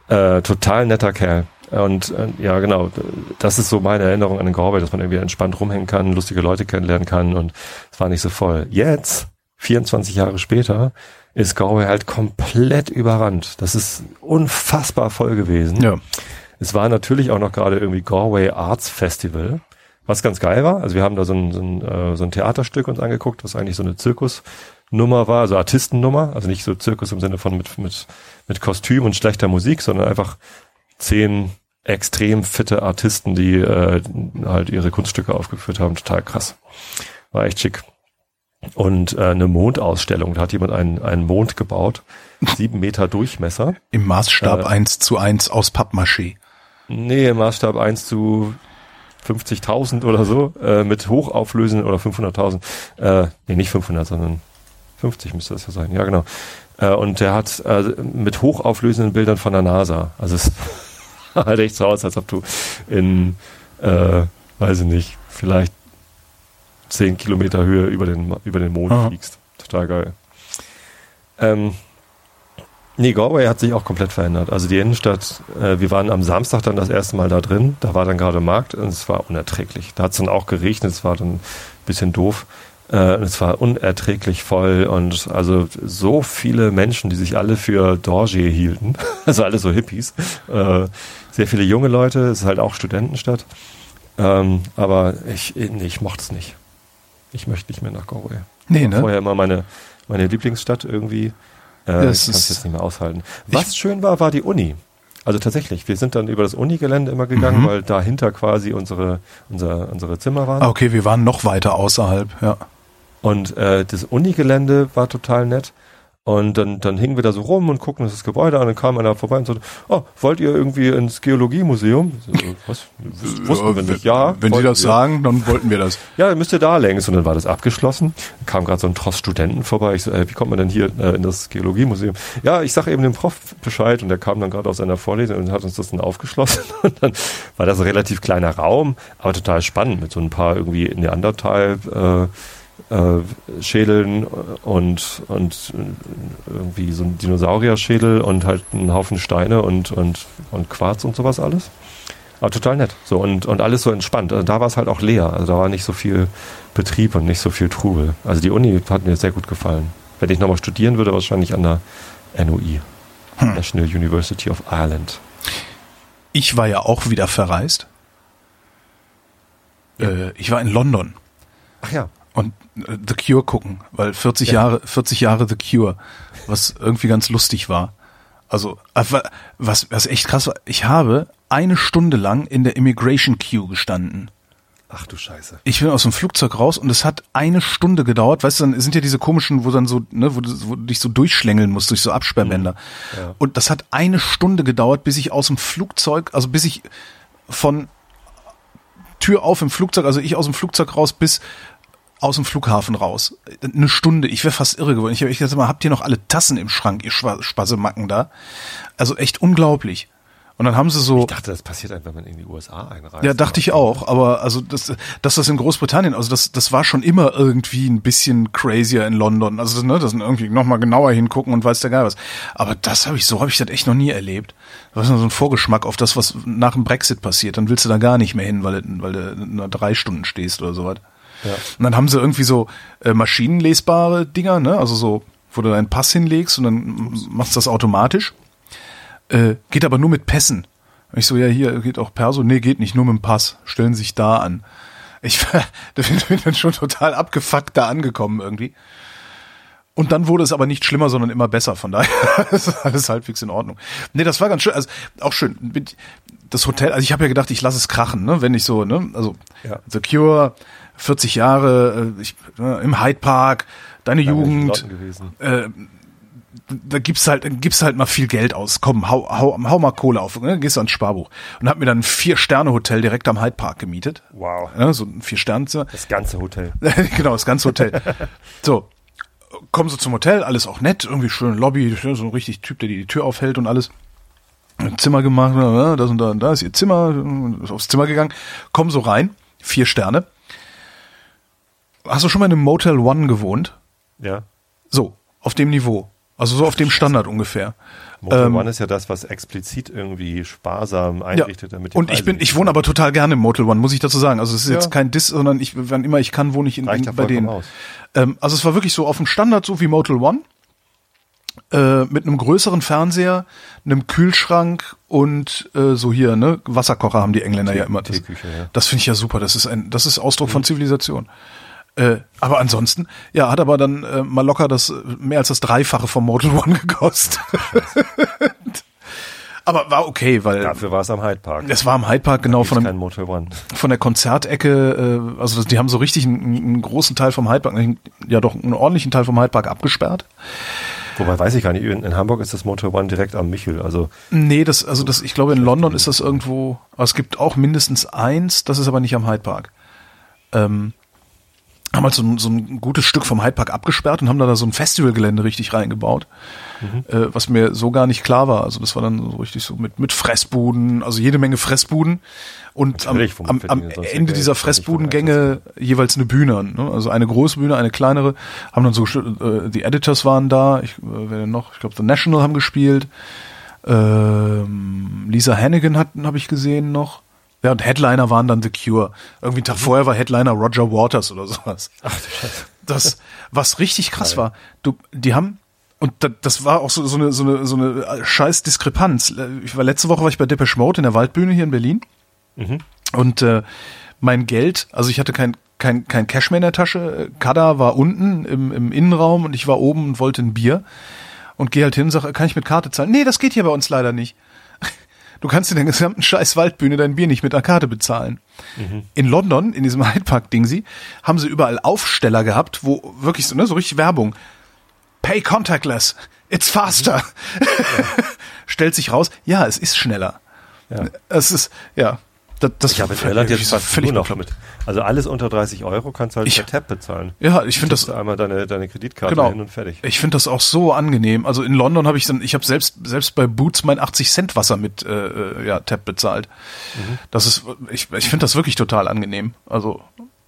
Äh, total netter Kerl. Und äh, ja, genau, das ist so meine Erinnerung an den Galway, dass man irgendwie entspannt rumhängen kann, lustige Leute kennenlernen kann und es war nicht so voll. Jetzt, 24 Jahre später, ist Galway halt komplett überrannt. Das ist unfassbar voll gewesen. Ja. Es war natürlich auch noch gerade irgendwie Galway Arts Festival, was ganz geil war. Also wir haben da so ein, so ein, äh, so ein Theaterstück uns angeguckt, was eigentlich so eine Zirkusnummer war, also Artistennummer, also nicht so Zirkus im Sinne von mit, mit, mit Kostüm und schlechter Musik, sondern einfach zehn extrem fitte Artisten, die äh, halt ihre Kunststücke aufgeführt haben. Total krass. War echt schick. Und äh, eine Mondausstellung, da hat jemand einen, einen Mond gebaut, sieben Meter Durchmesser. Im Maßstab Äh. eins zu eins aus Pappmaché. Nee, im Maßstab 1 zu 50.000 oder so äh, mit hochauflösenden oder 500.000, äh, nee, nicht 500, sondern 50 müsste das ja sein, ja genau. Äh, und der hat äh, mit hochauflösenden Bildern von der NASA, also es halt echt so aus, als ob du in, äh, weiß ich nicht, vielleicht 10 Kilometer Höhe über den, über den Mond Aha. fliegst. Total geil. Ähm, nee, Galway hat sich auch komplett verändert. Also die Innenstadt, äh, wir waren am Samstag dann das erste Mal da drin, da war dann gerade Markt und es war unerträglich. Da hat es dann auch geregnet, es war dann ein bisschen doof. Äh, und es war unerträglich voll und also so viele Menschen, die sich alle für Dorje hielten, also alle so Hippies. Äh, sehr viele junge Leute, es ist halt auch Studentenstadt. Ähm, aber ich, nee, ich mochte es nicht. Ich möchte nicht mehr nach Galway. Nee, ne? Vorher immer meine, meine Lieblingsstadt irgendwie. Äh, Ja, ich kann es jetzt nicht mehr aushalten. Was schön war, war die Uni. Also tatsächlich, wir sind dann über das Unigelände immer gegangen, Mhm. weil dahinter quasi unsere, unser, unsere Zimmer waren. Ah, okay, wir waren noch weiter außerhalb, ja. Und äh, das Unigelände war total nett. Und dann, dann hingen wir da so rum und guckten uns das Gebäude an und kam einer vorbei und sagte, oh, wollt ihr irgendwie ins Geologiemuseum? So, Was? W- Wussten wir nicht. Ja. Wenn Sie wollten das wir. sagen, dann wollten wir das. Ja, dann müsst ihr da längs. Und dann war das abgeschlossen. Kam gerade so ein Tross Studenten vorbei. Ich so, äh, wie kommt man denn hier äh, in das Geologiemuseum? Ja, ich sag eben dem Prof Bescheid. Und der kam dann gerade aus seiner Vorlesung und hat uns das dann aufgeschlossen. Und dann war das ein relativ kleiner Raum, aber total spannend mit so ein paar irgendwie Neandertal äh, äh, Schädeln und, und irgendwie so ein Dinosaurierschädel und halt einen Haufen Steine und, und, und Quarz und sowas alles. Aber total nett. So und, und alles so entspannt. Also da war es halt auch leer. Also da war nicht so viel Betrieb und nicht so viel Trubel. Also die Uni hat mir sehr gut gefallen. Wenn ich nochmal studieren würde, wahrscheinlich an der NUI. National University of Ireland. Ich war ja auch wieder verreist. Äh, ich war in London Ach ja. Und äh, The Cure gucken, weil 40 Ja. Jahre, 40 Jahre The Cure, was irgendwie ganz lustig war. Also, äh, wa- was, was echt krass war, ich habe eine Stunde lang in der Immigration Queue gestanden. Ach du Scheiße. Ich bin aus dem Flugzeug raus und es hat eine Stunde gedauert. Weißt du, dann sind ja diese komischen, wo dann so, ne, wo du, wo du dich so durchschlängeln musst durch so Absperrbänder. Ja. Und das hat eine Stunde gedauert, bis ich aus dem Flugzeug, also bis ich von Tür auf im Flugzeug, also ich aus dem Flugzeug raus bis aus dem Flughafen raus. Eine Stunde. Ich wäre fast irre geworden. Ich habe echt gesagt, mal, habt ihr noch alle Tassen im Schrank, ihr Spassemacken da? Also echt unglaublich. Und dann haben sie so. Ich dachte, das passiert einfach, wenn man in die USA einreist. Ja, dachte ich auch, aber also das, dass das in Großbritannien, also das, das war schon immer irgendwie ein bisschen crazier in London. Also das, ne, das sind irgendwie nochmal genauer hingucken und weiß der Geil was. Aber das habe ich, so habe ich das echt noch nie erlebt. Das ist so ein Vorgeschmack auf das, was nach dem Brexit passiert. Dann willst du da gar nicht mehr hin, weil, du- weil du nur drei Stunden stehst oder sowas. Ja. Und dann haben sie irgendwie so äh, maschinenlesbare Dinger, ne? Also so, wo du deinen Pass hinlegst und dann machst du das automatisch. Äh, geht aber nur mit Pässen. Und ich so, ja, hier geht auch Perso. Nee, geht nicht, nur mit dem Pass. Stellen sich da an. Ich da bin dann schon total abgefuckt da angekommen irgendwie. Und dann wurde es aber nicht schlimmer, sondern immer besser. Von daher ist alles halbwegs in Ordnung. Nee, das war ganz schön. Also auch schön. Das Hotel, also ich habe ja gedacht, ich lasse es krachen, ne? Wenn ich so, ne? Also Ja. The Cure, 40 Jahre, äh, ich, ne, im Hyde Park, deine in Jugend, äh, da gibst halt, gibst halt mal viel Geld aus. Komm, hau, hau, hau mal Kohle auf, ne? gehst du ans Sparbuch. Und hab mir dann ein Vier-Sterne-Hotel direkt am Hyde Park gemietet. Wow. Ja, so ein Vier-Sterne-Zimmer. Das ganze Hotel. genau, das ganze Hotel. so, kommen so zum Hotel, alles auch nett, irgendwie schön Lobby, so ein richtig Typ, der dir die Tür aufhält und alles. Zimmer gemacht, das und da und da ist ihr Zimmer, ist aufs Zimmer gegangen, komm so rein, vier Sterne. Hast du schon mal in einem Motel One gewohnt? Ja. So, auf dem Niveau. Also so auf dem Standard ungefähr. Motel Ähm, One ist ja das, was explizit irgendwie sparsam Ja. einrichtet, damit die Und ich Preise bin, nicht ich wohne aber total gerne im Motel One, muss ich dazu sagen. Also es ist Ja. jetzt kein Diss, sondern ich, wann immer ich kann, wohne ich in, in, ja bei denen. aus. Ähm, also es war wirklich so auf dem Standard, so wie Motel One, äh, mit einem größeren Fernseher, einem Kühlschrank und äh, so hier, ne, Wasserkocher haben die Engländer Tee- ja immer. Das, Teeküche, ja. das finde ich ja super. Das ist ein, das ist Ausdruck von Zivilisation. Äh, aber ansonsten, ja, hat aber dann äh, mal locker das mehr als das Dreifache vom Motel One gekostet. aber war okay, weil Dafür war es am Hyde Park. es war am Hyde Park genau von, dem, von der Konzertecke, äh, also die haben so richtig einen, einen großen Teil vom Hyde Park, ja doch einen ordentlichen Teil vom Hyde Park abgesperrt. Wobei weiß ich gar nicht, in, in Hamburg ist das Motor One direkt am Michel, also. Nee, das, also das, ich glaube in London ist das irgendwo, es gibt auch mindestens eins, das ist aber nicht am Hyde Park. Ähm, haben halt so ein, so ein gutes Stück vom Hyde Park abgesperrt und haben da, so ein Festivalgelände richtig reingebaut, mhm. äh, was mir so gar nicht klar war. Also das war dann so richtig so mit, mit Fressbuden, also jede Menge Fressbuden und am, am, am Ende dieser Fressbudengänge jeweils eine Bühne. Ne? Also eine große Bühne, eine kleinere, haben dann so, äh, die Editors waren da, ich, äh, wer denn noch, ich glaube The National haben gespielt, ähm, Lisa Hannigan hat habe ich gesehen noch. Ja, und Headliner waren dann The Cure. Irgendwie einen Tag mhm. vorher war Headliner Roger Waters oder sowas. Ach du Scheiße. Das, was richtig krass war, du, die haben, und das war auch so, so, eine, so, eine, so eine scheiß Diskrepanz. Ich war letzte Woche war ich bei Depeche Mode in der Waldbühne hier in Berlin. Mhm. Und äh, mein Geld, also ich hatte kein, kein, kein Cash mehr in der Tasche. Kada war unten im, im Innenraum und ich war oben und wollte ein Bier. Und gehe halt hin und sage, kann ich mit Karte zahlen? Nee, das geht hier bei uns leider nicht. Du kannst in der gesamten scheiß Waldbühne dein Bier nicht mit einer Karte bezahlen. Mhm. In London, in diesem Hyde Park Dingsy, haben sie überall Aufsteller gehabt, wo wirklich so, ne, so richtig Werbung. Pay contactless. It's faster. Mhm. Ja. Stellt sich raus, ja, es ist schneller. Ja. Es ist, ja. Das, das ich habe in Irland jetzt fast völlig noch damit. Also alles unter 30 Euro kannst du halt ich, per Tab bezahlen. Ja, ich finde das einmal deine deine Kreditkarte genau, hin und fertig. Ich finde das auch so angenehm. Also in London habe ich dann, ich habe selbst selbst bei Boots mein 80 Cent Wasser mit äh, äh, ja Tab bezahlt. Mhm. Das ist ich ich finde das wirklich total angenehm. Also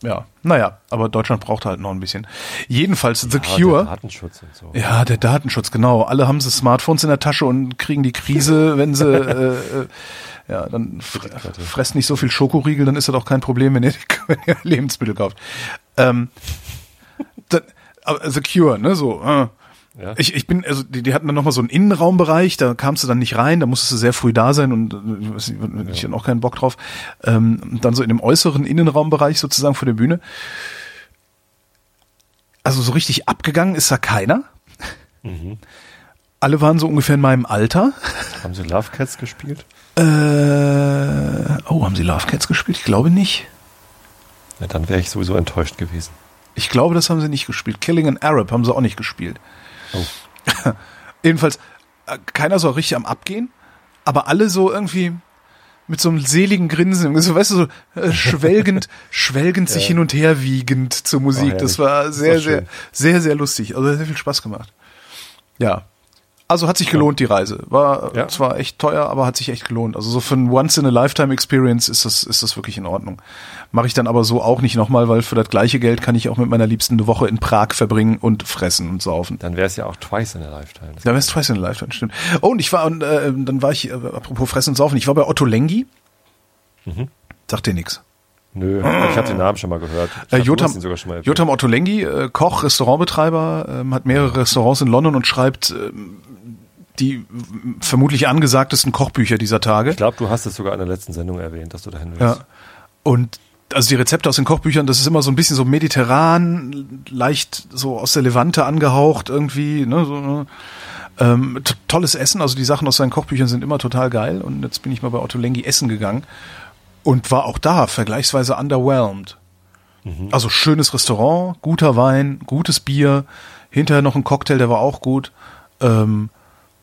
ja, naja, aber Deutschland braucht halt noch ein bisschen. Jedenfalls The ja, Cure. Der Datenschutz und so. Ja, der Datenschutz, genau. Alle haben sie Smartphones in der Tasche und kriegen die Krise, wenn sie äh, äh, ja, dann fresst nicht so viel Schokoriegel, dann ist das auch kein Problem, wenn ihr, wenn ihr Lebensmittel kauft. Ähm, dann, The Cure, ne, so. Äh. Ja. Ich, ich bin, also die, die hatten dann nochmal so einen Innenraumbereich, da kamst du dann nicht rein, da musstest du sehr früh da sein und äh, ich, ich hatte auch keinen Bock drauf. Ähm, dann so in dem äußeren Innenraumbereich sozusagen vor der Bühne. Also so richtig abgegangen ist da keiner. Mhm. Alle waren so ungefähr in meinem Alter. Haben sie Love Cats gespielt? Äh, oh, haben sie Love Cats gespielt? Ich glaube nicht. Ja, dann wäre ich sowieso enttäuscht gewesen. Ich glaube, das haben sie nicht gespielt. Killing an Arab haben sie auch nicht gespielt. Oh. Jedenfalls, äh, keiner so richtig am Abgehen, aber alle so irgendwie mit so einem seligen Grinsen, so, weißt du, so äh, schwelgend, schwelgend ja. sich hin und her wiegend zur Musik. Oh, das war sehr, das sehr, sehr, sehr lustig. Also sehr viel Spaß gemacht. Ja, also hat sich gelohnt, die Reise. War ja. zwar echt teuer, aber hat sich echt gelohnt. Also so für ein Once-in-a-Lifetime-Experience ist das, ist das wirklich in Ordnung. Mache ich dann aber so auch nicht nochmal, weil für das gleiche Geld kann ich auch mit meiner Liebsten eine Woche in Prag verbringen und fressen und saufen. Dann wäre es ja auch twice in a Lifetime. Dann wäre es twice in a Lifetime, stimmt. Oh, und ich war, und, äh, dann war ich, äh, apropos fressen und saufen, ich war bei Otto Lengi. Mhm. Sagt dir nix. Nö, ich habe den Namen schon mal gehört. Äh, Jotam, Jotam Ottolenghi, äh, Koch, Restaurantbetreiber, ähm, hat mehrere Restaurants in London und schreibt ähm, die vermutlich angesagtesten Kochbücher dieser Tage. Ich glaube, du hast es sogar in der letzten Sendung erwähnt, dass du dahin willst. Ja. Und also die Rezepte aus den Kochbüchern, das ist immer so ein bisschen so mediterran, leicht so aus der Levante angehaucht irgendwie, ne, so, ne? Ähm, tolles Essen, also die Sachen aus seinen Kochbüchern sind immer total geil und jetzt bin ich mal bei Otto Lengi essen gegangen und war auch da vergleichsweise underwhelmed. Mhm. Also schönes Restaurant, guter Wein, gutes Bier, hinterher noch ein Cocktail, der war auch gut. Ähm,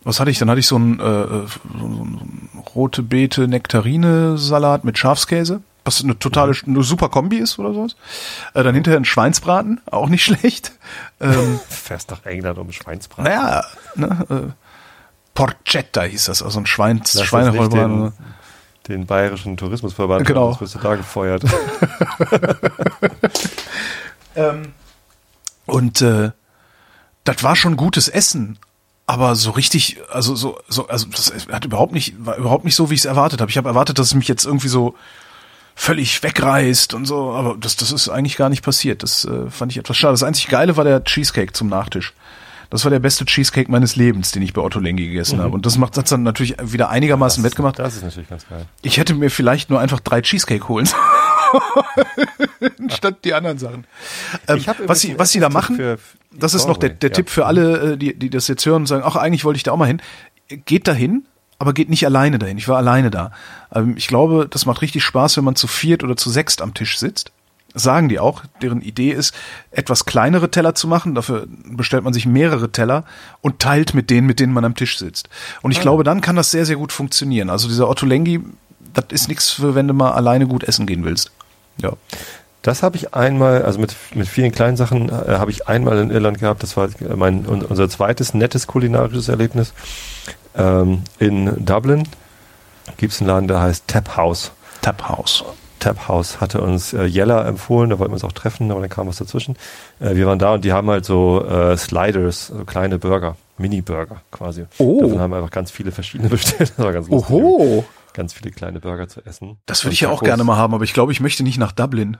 was hatte ich? Dann hatte ich so ein, äh, äh so ein rote Beete Nektarine Salat mit Schafskäse, was eine totale, mhm. eine super Kombi ist oder sowas. Äh, dann hinterher ein Schweinsbraten, auch nicht schlecht. Ähm, Fährst nach England um Schweinsbraten. Naja, ne, äh, Porchetta hieß das, also ein Schweins, Schweinerollbraten. Den, den bayerischen Tourismusverband, genau. das wirst du da gefeuert. ähm, und äh, das war schon gutes Essen, aber so richtig, also so, so, also das hat überhaupt nicht, war überhaupt nicht so, wie ich es erwartet habe. Ich habe erwartet, dass es mich jetzt irgendwie so völlig wegreißt und so, aber das, das ist eigentlich gar nicht passiert. Das äh, fand ich etwas schade. Das einzig Geile war der Cheesecake zum Nachtisch. Das war der beste Cheesecake meines Lebens, den ich bei Otto Lengi gegessen mhm. habe. Und das macht das dann natürlich wieder einigermaßen das, wettgemacht. Das ist natürlich ganz geil. Ich hätte mir vielleicht nur einfach drei Cheesecake holen statt die anderen Sachen. Ähm, was sie, was sie da machen, für, das ist noch der, der ja. Tipp für alle, äh, die, die das jetzt hören und sagen, ach, eigentlich wollte ich da auch mal hin. Geht dahin, aber geht nicht alleine dahin. Ich war alleine da. Ähm, ich glaube, das macht richtig Spaß, wenn man zu viert oder zu sechst am Tisch sitzt. sagen die auch, deren Idee ist, etwas kleinere Teller zu machen. Dafür bestellt man sich mehrere Teller und teilt mit denen, mit denen man am Tisch sitzt. Und ich Ah. glaube, dann kann das sehr, sehr gut funktionieren. Also dieser Ottolenghi, das ist nichts für, wenn du mal alleine gut essen gehen willst. Ja. Das habe ich einmal, also mit, mit vielen kleinen Sachen äh, habe ich einmal in Irland gehabt. Das war mein un, unser zweites nettes kulinarisches Erlebnis. Ähm, in Dublin gibt es einen Laden, der heißt Tap House. Tap House. Tap House hatte uns äh, Jella empfohlen, da wollten wir uns auch treffen, aber dann kam was dazwischen. Äh, wir waren da und die haben halt so äh, Sliders, so kleine Burger, Mini-Burger quasi. Oh. Davon haben wir einfach ganz viele verschiedene bestellt. Das war ganz lustig. Oho. Ganz viele kleine Burger zu essen. Das würde ich ja auch gerne mal haben, aber ich glaube, ich möchte nicht nach Dublin.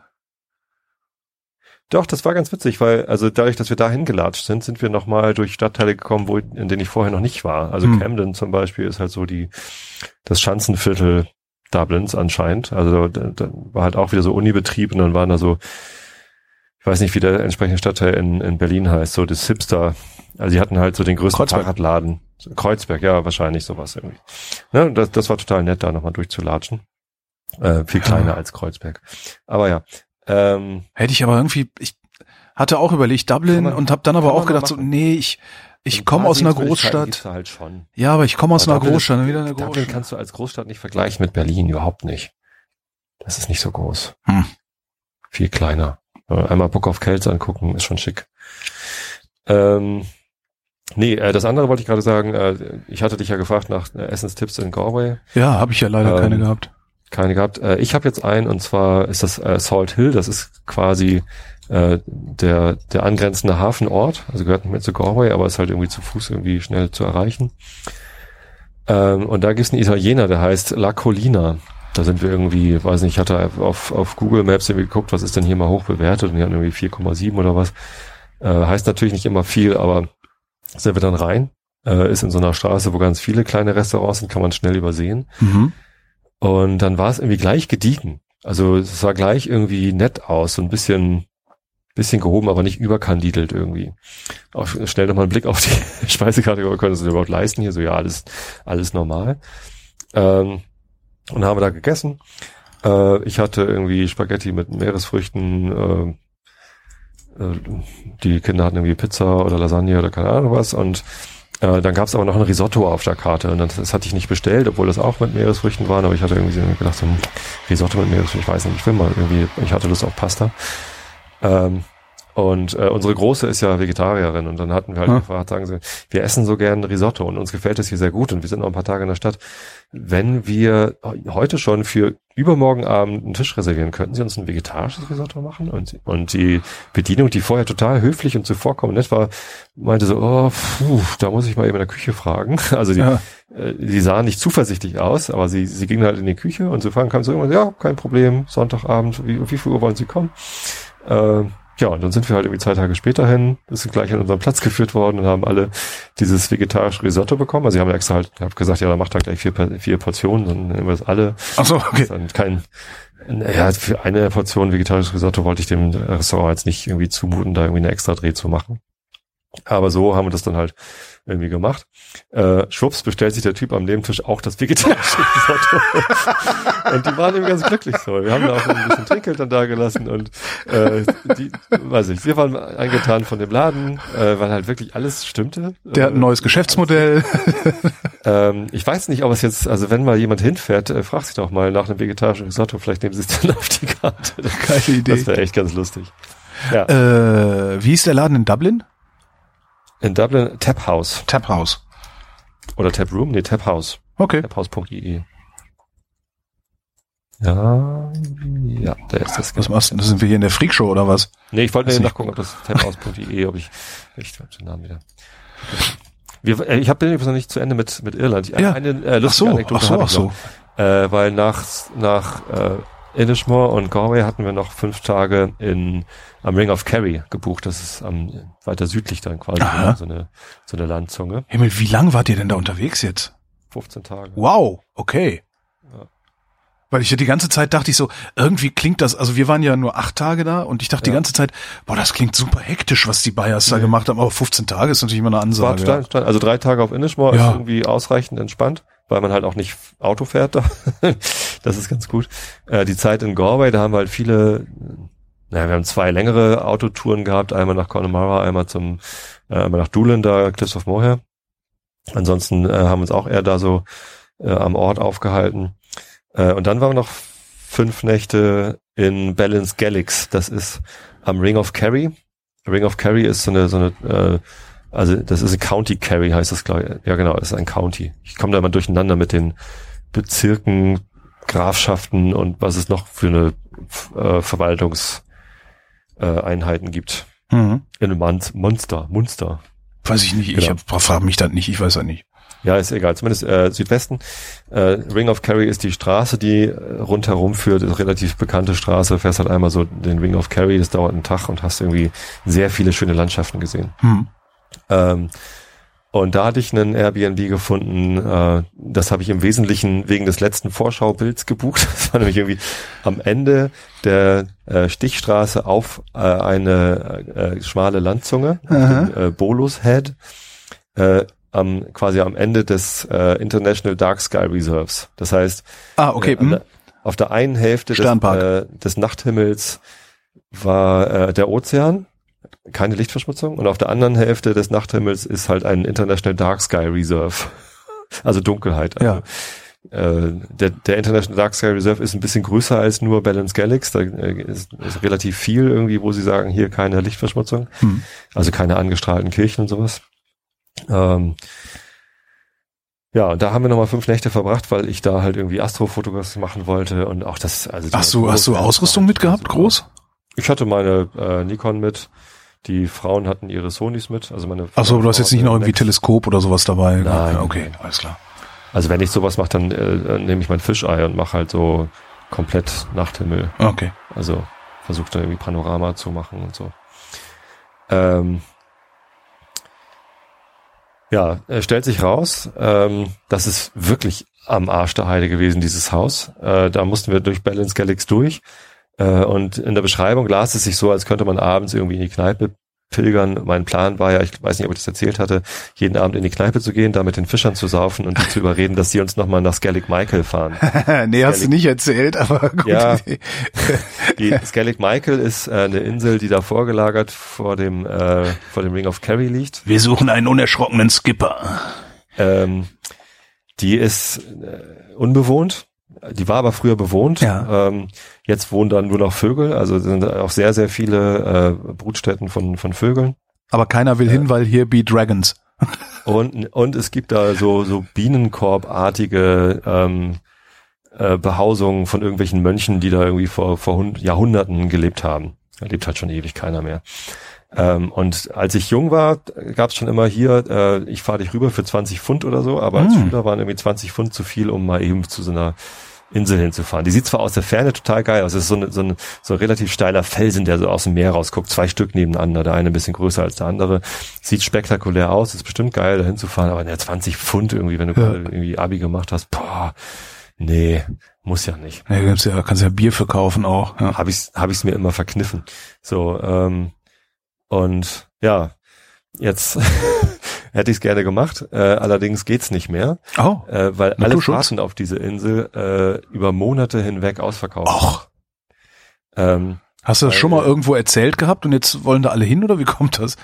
Doch, das war ganz witzig, weil also dadurch, dass wir da hingelatscht sind, sind wir nochmal durch Stadtteile gekommen, wo, in denen ich vorher noch nicht war. Also Hm. Camden zum Beispiel ist halt so die das Schanzenviertel Dublins anscheinend. Also da, da war halt auch wieder so Unibetrieb und dann waren da so, ich weiß nicht, wie der entsprechende Stadtteil in, in Berlin heißt, so das Hipster. Also die hatten halt so den größten Kreuzberg. Fahrradladen. Kreuzberg, ja, wahrscheinlich sowas irgendwie. Ne, das, das war total nett, da nochmal durchzulatschen. Äh, viel kleiner Ja. als Kreuzberg. Aber ja. Ähm, Hätte ich aber irgendwie, ich hatte auch überlegt Dublin man- und habe dann aber auch gedacht so, nee, ich ich ein komme aus einer Großstadt. halt schon. Ja, aber ich komme aus Aber einer Dublin ist- Großstadt, dann wieder eine Dublin Großstadt. kannst du als Großstadt nicht vergleichen mit Berlin, überhaupt nicht. Das ist nicht so groß. Hm. Viel kleiner. Äh, Einmal Book of Kells angucken, ist schon schick. Ähm, nee, äh, das andere wollte ich gerade sagen, äh, ich hatte dich ja gefragt nach äh, Essenstipps in Galway. Ja, habe ich ja leider Ähm, keine gehabt. Keine gehabt. Äh, ich habe jetzt einen und zwar ist das äh, Salt Hill, das ist quasi äh, der, der angrenzende Hafenort, also gehört nicht mehr zu Galway, aber ist halt irgendwie zu Fuß irgendwie schnell zu erreichen. Ähm, und da gibt's einen Italiener, der heißt La Colina. Da sind wir irgendwie, weiß nicht, ich hatte auf, auf Google Maps irgendwie geguckt, was ist denn hier mal hoch bewertet und die hatten irgendwie 4,7 oder was. Äh, heißt natürlich nicht immer viel, aber sind wir dann rein. Äh, ist in so einer Straße, wo ganz viele kleine Restaurants sind, kann man schnell übersehen. Mhm. Und dann war es irgendwie gleich gediegen. Also es sah gleich irgendwie nett aus, so ein bisschen, bisschen gehoben, aber nicht überkandidelt irgendwie. Auch schnell nochmal einen Blick auf die Speisekarte, können wir das überhaupt leisten hier? So, ja, alles, alles normal. Ähm, und haben wir da gegessen. Äh, ich hatte irgendwie Spaghetti mit Meeresfrüchten, äh, äh, die Kinder hatten irgendwie Pizza oder Lasagne oder keine Ahnung was und äh, dann gab es aber noch ein Risotto auf der Karte und das, das hatte ich nicht bestellt, obwohl das auch mit Meeresfrüchten waren, aber ich hatte irgendwie gedacht, so, hm, Risotto mit Meeresfrüchten, ich weiß nicht, ich will mal irgendwie, ich hatte Lust auf Pasta. Ähm, und äh, unsere Große ist ja Vegetarierin und dann hatten wir halt Hm. gefragt, sagen sie, wir essen so gern Risotto und uns gefällt es hier sehr gut und wir sind noch ein paar Tage in der Stadt. Wenn wir heute schon für übermorgen Abend einen Tisch reservieren, könnten Sie uns ein vegetarisches Risotto machen? Und, und die Bedienung, die vorher total höflich und zuvorkommend nett war, meinte so, oh, puh, da muss ich mal eben in der Küche fragen. Also die, Ja. äh, die sahen nicht zuversichtlich aus, aber sie, sie gingen halt in die Küche und so fragen kam so irgendwann, ja, kein Problem, Sonntagabend, wie, wie viel Uhr wollen Sie kommen? Äh, ja, und dann sind wir halt irgendwie zwei Tage später hin, sind gleich an unseren Platz geführt worden und haben alle dieses vegetarische Risotto bekommen. Also sie haben extra halt, ich habe gesagt, ja, dann macht da gleich vier, vier Portionen, dann nehmen wir das alle. Ach so, okay. dann kein, ja, für eine Portion vegetarisches Risotto wollte ich dem Restaurant jetzt nicht irgendwie zumuten, da irgendwie eine extra Dreh zu machen. Aber so haben wir das dann halt irgendwie gemacht. Äh, schwupps bestellt sich der Typ am Nebentisch auch das vegetarische Risotto. und die waren eben ganz glücklich so. Wir haben da auch ein bisschen Trinkgeld dann da gelassen und äh, die, weiß ich, wir waren angetan von dem Laden, äh, weil halt wirklich alles stimmte. Der hat ein neues Geschäftsmodell. Ähm, ich weiß nicht, ob es jetzt, also wenn mal jemand hinfährt, äh, fragt sich doch mal nach einem vegetarischen Risotto, vielleicht nehmen sie es dann auf die Karte. Geile Idee. Das wäre echt ganz lustig. Ja, Äh, wie ist der Laden in Dublin? In Dublin Tap House Tap House. oder Tap Room, nee, Tap House, Okay. taphouse.de. Ja, ja, da ist das. Was machst du? denn? Sind wir hier in der Freakshow oder was? Nee, ich wollte nur nachgucken, ob das taphouse.de, ob ich, ich hab den Namen wieder. Wir, äh, ich habe übrigens noch nicht zu Ende mit mit Irland. Ja. Eine äh, Ach lustige so, Anekdote ach so, ach so. Äh, weil nach, nach äh, Inishmore und Galway hatten wir noch fünf Tage in am Ring of Kerry gebucht. Das ist am weiter südlich dann quasi Aha. so eine so eine Landzunge. Himmel, wie lang wart ihr denn da unterwegs jetzt? 15 Tage. Wow, okay. Ja. Weil ich ja die ganze Zeit dachte ich so, irgendwie klingt das, also wir waren ja nur acht Tage da und ich dachte die Ja. ganze Zeit, boah, das klingt super hektisch, was die Bayers da gemacht haben, aber 15 Tage ist natürlich immer eine War Ansage. total Ja. entspannt. Also drei Tage auf Inishmore ist irgendwie ausreichend entspannt, weil man halt auch nicht Auto fährt da. das ist ganz gut. Äh, die Zeit in Galway, da haben wir halt viele naja, wir haben zwei längere Autotouren gehabt, einmal nach Connemara, einmal zum, äh, einmal nach Doolin, da Cliffs of Moher. Ansonsten äh, haben uns auch eher da so äh, am Ort aufgehalten. Äh, und dann waren wir noch fünf Nächte in Balance Galax. Das ist am Ring of Kerry. Ring of Kerry ist so eine, so eine äh, also das ist ein County Kerry, heißt das, glaube ich. Ja, genau, das ist ein County. Ich komme da immer durcheinander mit den Bezirken, Grafschaften und was es noch für eine äh, Verwaltungseinheiten äh, gibt. Mhm. In Mon Monster, Munster. Weiß ich nicht, ich Genau. hab, frag mich das nicht, ich weiß das nicht. Ja, ist egal. Zumindest äh, Südwesten. Äh, Ring of Kerry ist die Straße, die äh, rundherum führt. Ist eine relativ bekannte Straße. Fährst halt einmal so den Ring of Kerry. Das dauert einen Tag und hast irgendwie sehr viele schöne Landschaften gesehen. Hm. Ähm, und da hatte ich einen Airbnb gefunden. Äh, das habe ich im Wesentlichen wegen des letzten Vorschaubilds gebucht. Das war nämlich irgendwie am Ende der äh, Stichstraße auf äh, eine äh, schmale Landzunge, den, äh, Bolus Head, äh, am quasi am Ende des äh, International Dark Sky Reserves. Das heißt, Ah, okay. äh, hm. auf der einen Hälfte des, äh, des Nachthimmels war äh, der Ozean, keine Lichtverschmutzung, und auf der anderen Hälfte des Nachthimmels ist halt ein International Dark Sky Reserve, also Dunkelheit. Also, äh, der, der International Dark Sky Reserve ist ein bisschen größer als nur Balance Galax. Da äh, ist, ist relativ viel irgendwie, wo sie sagen, hier keine Lichtverschmutzung, Hm. also keine angestrahlten Kirchen und sowas. Ähm, ja, und da haben wir nochmal fünf Nächte verbracht, weil ich da halt irgendwie Astrofotografie machen wollte und auch das, also Hast du, hast du Ausrüstung mitgehabt, super. groß? Ich hatte meine äh, Nikon mit, die Frauen hatten ihre Sonys mit, also meine Ach so, du hast jetzt nicht noch irgendwie Next. Teleskop oder sowas dabei? Nein, Ja, okay, nein. alles klar. Also wenn ich sowas mache, dann äh, nehme ich mein Fischei und mache halt so komplett Nachthimmel. Okay. Also versuche dann irgendwie Panorama zu machen und so. Ähm, ja, äh, stellt sich raus, ähm, das ist wirklich am Arsch der Heide gewesen, dieses Haus. Äh, da mussten wir durch Balance Galax durch. Äh, und in der Beschreibung las es sich so, als könnte man abends irgendwie in die Kneipe pilgern. Mein Plan war ja, ich weiß nicht, ob ich das erzählt hatte, jeden Abend in die Kneipe zu gehen, da mit den Fischern zu saufen und die zu überreden, dass sie uns nochmal nach Skellig Michael fahren. nee, hast du nicht erzählt, aber gut. Ja. Die Skellig Michael ist äh, eine Insel, die da vorgelagert vor dem, äh, vor dem Ring of Kerry liegt. Wir suchen einen unerschrockenen Skipper. Ähm, die ist äh, unbewohnt. Die war aber früher bewohnt. Ja. Ähm, jetzt wohnen dann nur noch Vögel. Also sind auch sehr, sehr viele äh, Brutstätten von, von Vögeln. Aber keiner will hin, weil hier be Dragons. Und, und es gibt da so, so Bienenkorbartige ähm, äh, Behausungen von irgendwelchen Mönchen, die da irgendwie vor, vor Hund Jahrhunderten gelebt haben. Da lebt halt schon ewig keiner mehr. Ähm, und als ich jung war, gab es schon immer hier, äh, ich fahre dich rüber für 20 Pfund oder so, aber als Hm. Schüler waren irgendwie 20 Pfund zu viel, um mal eben zu so einer Insel hinzufahren. Die sieht zwar aus der Ferne total geil aus, es ist so, eine, so, ein, so ein relativ steiler Felsen, der so aus dem Meer rausguckt, zwei Stück nebeneinander, der eine ein bisschen größer als der andere. Sieht spektakulär aus, ist bestimmt geil, da hinzufahren, aber ja, 20 Pfund irgendwie, wenn du Ja. irgendwie Abi gemacht hast, boah, nee, muss ja nicht. Ja, gibt's ja, kannst ja Bier verkaufen auch. Ja. Habe ich hab ich's mir immer verkniffen. So, ähm, und ja, jetzt hätte ich es gerne gemacht, äh, allerdings geht's nicht mehr, Oh, äh, weil alle? Fahrten auf diese Insel äh, über Monate hinweg ausverkauft Och. Ähm, hast du das Weil- schon mal irgendwo erzählt gehabt und jetzt wollen da alle hin oder wie kommt das?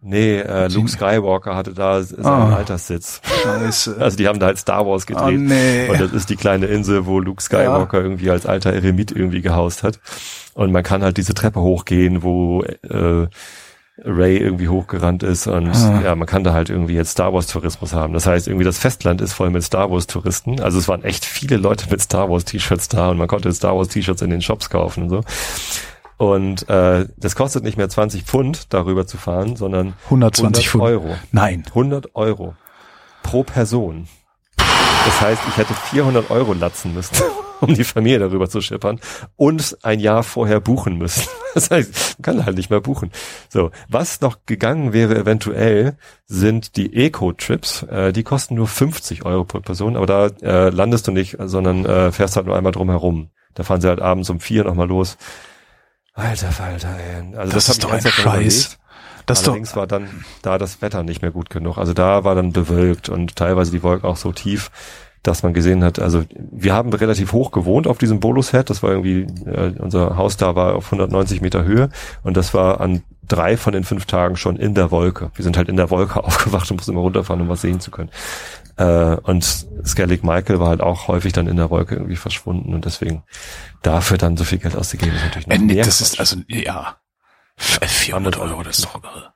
nee, äh, Luke Skywalker hatte da seinen Ah. Alterssitz. Scheiße. Also die haben da halt Star Wars Oh gedreht. nee. Und das ist die kleine Insel, wo Luke Skywalker irgendwie als alter Eremit irgendwie gehaust hat. Und man kann halt diese Treppe hochgehen, wo äh, Ray irgendwie hochgerannt ist und Ah. ja, man kann da halt irgendwie jetzt Star Wars Tourismus haben. Das heißt, irgendwie das Festland ist voll mit Star Wars Touristen. Also es waren echt viele Leute mit Star Wars T-Shirts da und man konnte Star Wars T-Shirts in den Shops kaufen und so. Und äh, das kostet nicht mehr 20 Pfund, darüber zu fahren, sondern 120 100 Pfund. Euro. Nein. 100 Euro pro Person. Das heißt, ich hätte 400 Euro latzen müssen, um die Familie darüber zu schippern und ein Jahr vorher buchen müssen. Das heißt, man kann halt nicht mehr buchen. So, was noch gegangen wäre eventuell, sind die Eco-Trips. Äh, die kosten nur 50 Euro pro Person, aber da äh, landest du nicht, sondern äh, fährst halt nur einmal drum herum. Da fahren sie halt abends um vier nochmal los. Alter Falter, ey. Also Das hab ist doch ein Scheiß. überlegt. Das ist doch, Allerdings war dann da das Wetter nicht mehr gut genug. Also da war dann bewölkt und teilweise die Wolken auch so tief, dass man gesehen hat, also wir haben relativ hoch gewohnt auf diesem Bolus-Head, das war irgendwie, äh, unser Haus da war auf 190 Meter Höhe und das war an drei von den fünf Tagen schon in der Wolke. Wir sind halt in der Wolke aufgewacht und mussten immer runterfahren, um was sehen zu können. Äh, und Skellig Michael war halt auch häufig dann in der Wolke irgendwie verschwunden und deswegen dafür dann so viel Geld auszugeben ist natürlich noch Äh, nee, mehr das Quatsch. ist also ja 400 Euro, das ist doch irre.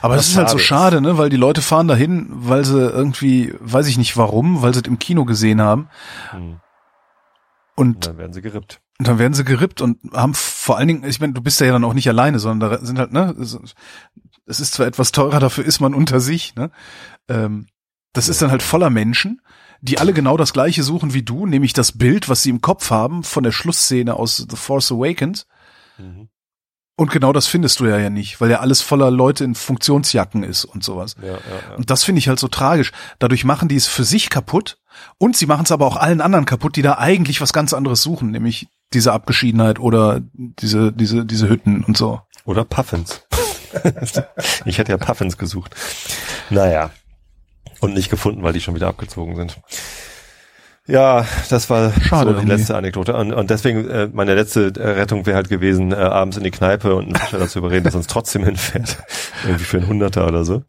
Aber Was es ist halt so schade ne, weil die Leute fahren dahin, weil sie irgendwie, weiß ich nicht warum, weil sie es im Kino gesehen haben Hm. und Und dann werden sie gerippt. Und dann werden sie gerippt und haben vor allen Dingen, ich meine, du bist ja dann auch nicht alleine, sondern da sind halt, ne, es ist zwar etwas teurer, dafür ist man unter sich, ne? Ähm, das ist dann halt voller Menschen, die alle genau das gleiche suchen wie du, nämlich das Bild, was sie im Kopf haben von der Schlussszene aus The Force Awakens. Mhm. Und genau das findest du ja ja nicht, weil ja alles voller Leute in Funktionsjacken ist und sowas. Ja, ja, ja. Und das finde ich halt so tragisch. Dadurch machen die es für sich kaputt und sie machen es aber auch allen anderen kaputt, die da eigentlich was ganz anderes suchen, nämlich diese Abgeschiedenheit oder diese, diese, diese Hütten und so. Oder Puffins. ich hätte ja Puffins gesucht. Naja. Und nicht gefunden, weil die schon wieder abgezogen sind. Ja, das war Schade so die irgendwie. letzte Anekdote. Und, und deswegen, äh, meine letzte äh, Rettung wäre halt gewesen, äh, abends in die Kneipe und einen Fischer dazu überreden, dass er uns trotzdem hinfährt. Irgendwie für einen Hunderter oder so.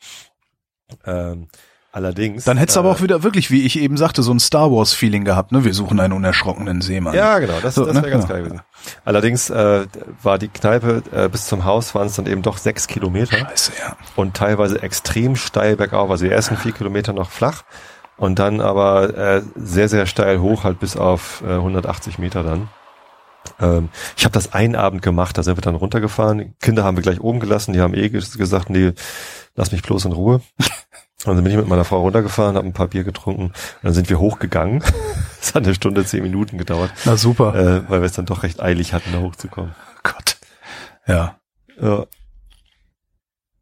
Ähm, allerdings. Dann hättest du äh, aber auch wieder wirklich, wie ich eben sagte, so ein Star Wars Feeling gehabt, ne? Wir suchen einen unerschrockenen Seemann. Ja, genau, das, So, das ne? wäre ganz Ja. geil gewesen. Allerdings äh, war die Kneipe äh, bis zum Haus waren es dann eben doch sechs Kilometer. Scheiße, ja. und teilweise extrem steil bergauf. Also die ersten vier Kilometer noch flach und dann aber äh, sehr, sehr steil hoch, halt bis auf äh, 180 Meter dann. Ähm, ich habe das einen Abend gemacht, da sind wir dann runtergefahren. Die Kinder haben wir gleich oben gelassen, die haben eh ges- gesagt, nee, lass mich bloß in Ruhe. Und dann bin ich mit meiner Frau runtergefahren, habe ein paar Bier getrunken und dann sind wir hochgegangen. Es hat eine Stunde, zehn Minuten gedauert, Na super. äh, weil wir es dann doch recht eilig hatten, da hochzukommen. Gott. Ja. Ja.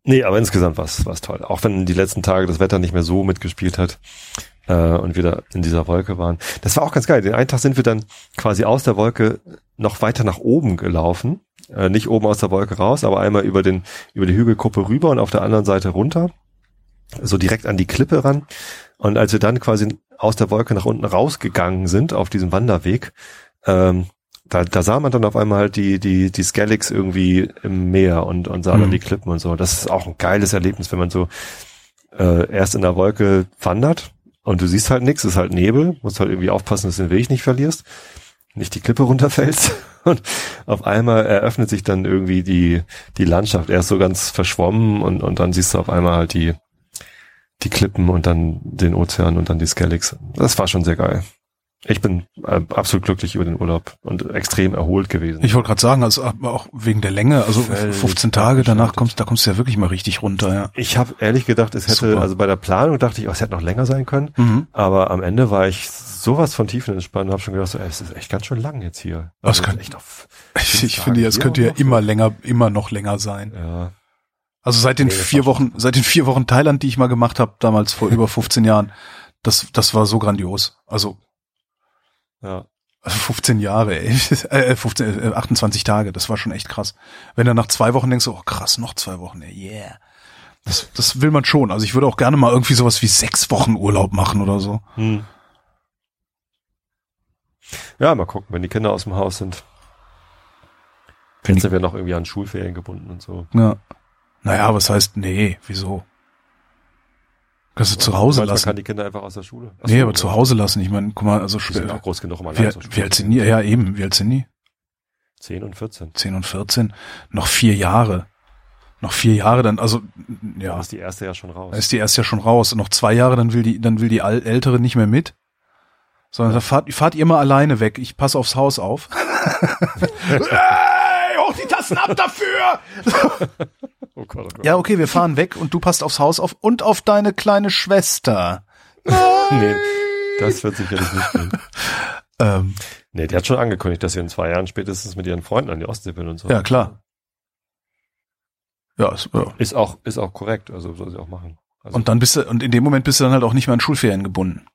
Nee, aber insgesamt war es toll. Auch wenn die letzten Tage das Wetter nicht mehr so mitgespielt hat äh, und wir da in dieser Wolke waren. Das war auch ganz geil. Den einen Tag sind wir dann quasi aus der Wolke noch weiter nach oben gelaufen. Äh, nicht oben aus der Wolke raus, aber einmal über den über die Hügelkuppe rüber und auf der anderen Seite runter. So direkt an die Klippe ran. Und als wir dann quasi aus der Wolke nach unten rausgegangen sind auf diesem Wanderweg, ähm, da, da sah man dann auf einmal halt die, die, die Skelligs irgendwie im Meer und, und sah dann Mhm. die Klippen und so. Das ist auch ein geiles Erlebnis, wenn man so äh, erst in der Wolke wandert und du siehst halt nichts, es ist halt Nebel, musst halt irgendwie aufpassen, dass du den Weg nicht verlierst, nicht die Klippe runterfällst und auf einmal eröffnet sich dann irgendwie die, die Landschaft erst so ganz verschwommen und, und dann siehst du auf einmal halt die, die Klippen und dann den Ozean und dann die Skelligs. Das war schon sehr geil. Ich bin äh, absolut glücklich über den Urlaub und extrem erholt gewesen. Ich wollte gerade sagen, also aber auch wegen der Länge, also Völlig 15 Tage danach kommst, da kommst du ja wirklich mal richtig runter, ja. Ich habe ehrlich gedacht, es hätte, Super. also bei der Planung dachte ich, oh, es hätte noch länger sein können, Mhm. aber am Ende war ich sowas von tiefenentspannt und habe schon gedacht, so, ey, es ist echt ganz schön lang jetzt hier. Das Also kann- echt auf, Ich, ich finde, es könnte ja noch immer so. länger, immer noch länger sein. ja, Also seit den Nee, das vier Wochen, seit den vier Wochen Thailand, die ich mal gemacht habe, damals vor über 15 Jahren, das, das war so grandios. Also, ja. also 15 Jahre, ey. äh, 15, äh, 28 Tage, das war schon echt krass. Wenn du nach zwei Wochen denkst, oh krass, noch zwei Wochen, ey, yeah. Das, das will man schon. Also ich würde auch gerne mal irgendwie sowas wie sechs Wochen Urlaub machen oder so. Hm. Ja, mal gucken, wenn die Kinder aus dem Haus sind. Jetzt sind wir noch irgendwie an Schulferien gebunden und so. ja. Naja, was heißt, nee, wieso? Kannst du zu Hause lassen. kann die Kinder einfach aus der Schule. Ach Nee, aber ja. zu Hause lassen. Ich meine, guck mal, also Die sind auch groß genug, um Wie, alleine zur Schule wie alt sind die? Ja, eben. Wie alt sind die? 10 und 14. 10 und 14. Noch vier Jahre. Noch vier Jahre, dann, also, ja. ist die erste ja schon raus. Da ist die erst ja schon raus. Und noch zwei Jahre, dann will die, dann will die Al- Ältere nicht mehr mit. Sondern da fahrt, fahrt ihr mal alleine weg. Ich passe aufs Haus auf. hey, hoch die Tassen ab dafür! oh Gott, oh Gott. Ja, okay, wir fahren weg und du passt aufs Haus auf und auf deine kleine Schwester. Nee, das wird sicherlich nicht gehen. Ähm, Nee, die hat schon angekündigt, dass sie in zwei Jahren spätestens mit ihren Freunden an die Ostsee will und so. ja, klar. Ja, ist, ja. Ist auch, ist auch korrekt, also soll sie auch machen. Also, Und dann bist du, und in dem Moment bist du dann halt auch nicht mehr an Schulferien gebunden.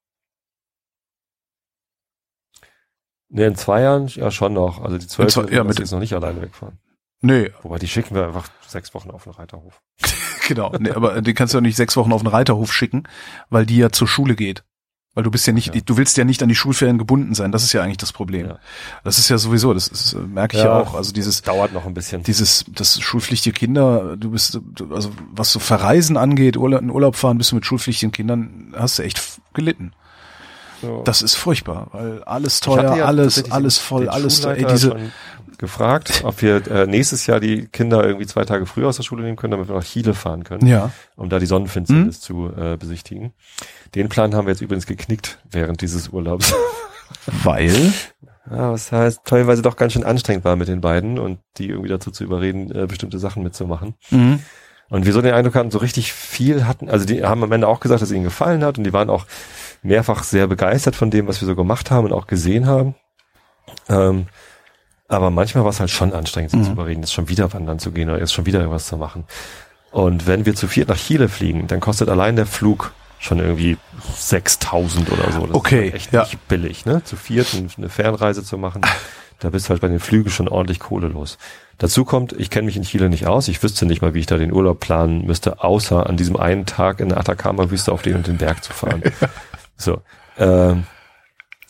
nee, in zwei Jahren, ja schon noch. Also die zwölf, ja, mit- jetzt noch nicht alleine wegfahren. Nee, Wobei, die schicken wir einfach sechs Wochen auf den Reiterhof. genau. Nee, aber die kannst du ja nicht sechs Wochen auf den Reiterhof schicken, weil die ja zur Schule geht. Weil du bist ja nicht, Ja. du willst ja nicht an die Schulferien gebunden sein. Das ist ja eigentlich das Problem. Ja. Das ist ja sowieso, das ist, äh, merke ich ja. Ja. auch. Also dieses, Dauert noch ein bisschen. dieses, das schulpflichtige Kinder, du bist, du, also was so Verreisen angeht, Urlaub, in Urlaub fahren, bist du mit schulpflichtigen Kindern, hast du echt gelitten. So. Das ist furchtbar, weil alles teuer, ja alles, alles voll, alles teuer. Ey, diese, gefragt, ob wir äh, nächstes Jahr die Kinder irgendwie zwei Tage früher aus der Schule nehmen können, damit wir nach Chile fahren können, ja, um da die Sonnenfinsternis zu äh, besichtigen. Den Plan haben wir jetzt übrigens geknickt während dieses Urlaubs. weil, Ja, was heißt teilweise doch ganz schön anstrengend war mit den beiden und die irgendwie dazu zu überreden, äh, bestimmte Sachen mitzumachen. mhm. Und wir so den Eindruck hatten, so richtig viel hatten, also die haben am Ende auch gesagt, dass es ihnen gefallen hat und die waren auch mehrfach sehr begeistert von dem, was wir so gemacht haben und auch gesehen haben. Ähm, aber manchmal war es halt schon anstrengend, sie Mhm. zu überreden, jetzt schon wieder wandern zu gehen oder jetzt schon wieder irgendwas zu machen. Und wenn wir zu viert nach Chile fliegen, dann kostet allein der Flug schon irgendwie 6000 oder so. Das Okay, ist echt ja. nicht billig, ne? Zu viert eine Fernreise zu machen. Da bist du halt bei den Flügen schon ordentlich Kohle los. Dazu kommt, ich kenne mich in Chile nicht aus. Ich wüsste nicht mal, wie ich da den Urlaub planen müsste, außer an diesem einen Tag in der Atacama-Wüste auf den und den Berg zu fahren. so. Ähm,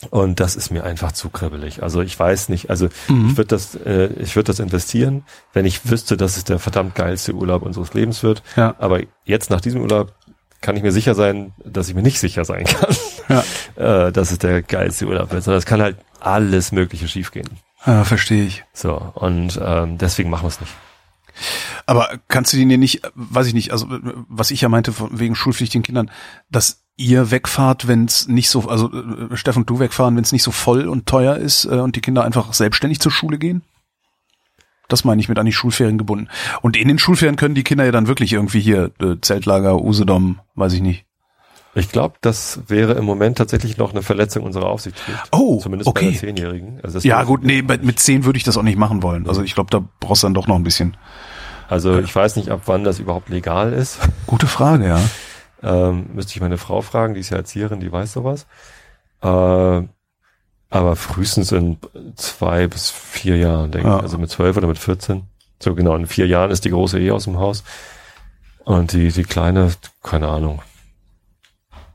und das ist mir einfach zu kribbelig. Also ich weiß nicht, also Mhm. ich würde das, äh, ich würde das investieren, wenn ich wüsste, dass es der verdammt geilste Urlaub unseres Lebens wird. Ja. Aber jetzt nach diesem Urlaub kann ich mir sicher sein, dass ich mir nicht sicher sein kann, Ja. äh, dass es der geilste Urlaub wird. Sondern es kann halt alles Mögliche schiefgehen. ja, verstehe ich. So, und ähm, deswegen machen wir es nicht. Aber kannst du dir nicht, weiß ich nicht, also was ich ja meinte von, wegen schulpflichtigen Kindern, dass ihr wegfahrt, wenn es nicht so, also äh, Steffen und du wegfahren, wenn es nicht so voll und teuer ist äh, und die Kinder einfach selbstständig zur Schule gehen? Das meine ich mit an die Schulferien gebunden. Und in den Schulferien können die Kinder ja dann wirklich irgendwie hier äh, Zeltlager, Usedom, weiß ich nicht. Ich glaube, das wäre im Moment tatsächlich noch eine Verletzung unserer Aufsichtspflicht. Oh, Zumindest okay. bei der Zehnjährigen. Also Ja gut, nee, mit zehn würde ich das auch nicht machen wollen. Also ich glaube, da brauchst du dann doch noch ein bisschen. Also ich weiß nicht, ab wann das überhaupt legal ist. Gute Frage, ja. Ähm, müsste ich meine Frau fragen, die ist ja Erzieherin, die weiß sowas. Äh, aber frühestens in zwei bis vier Jahren, denke Ja. ich. Also mit zwölf oder mit 14. So genau, in vier Jahren ist die große eh aus dem Haus. Und die, die kleine, keine Ahnung.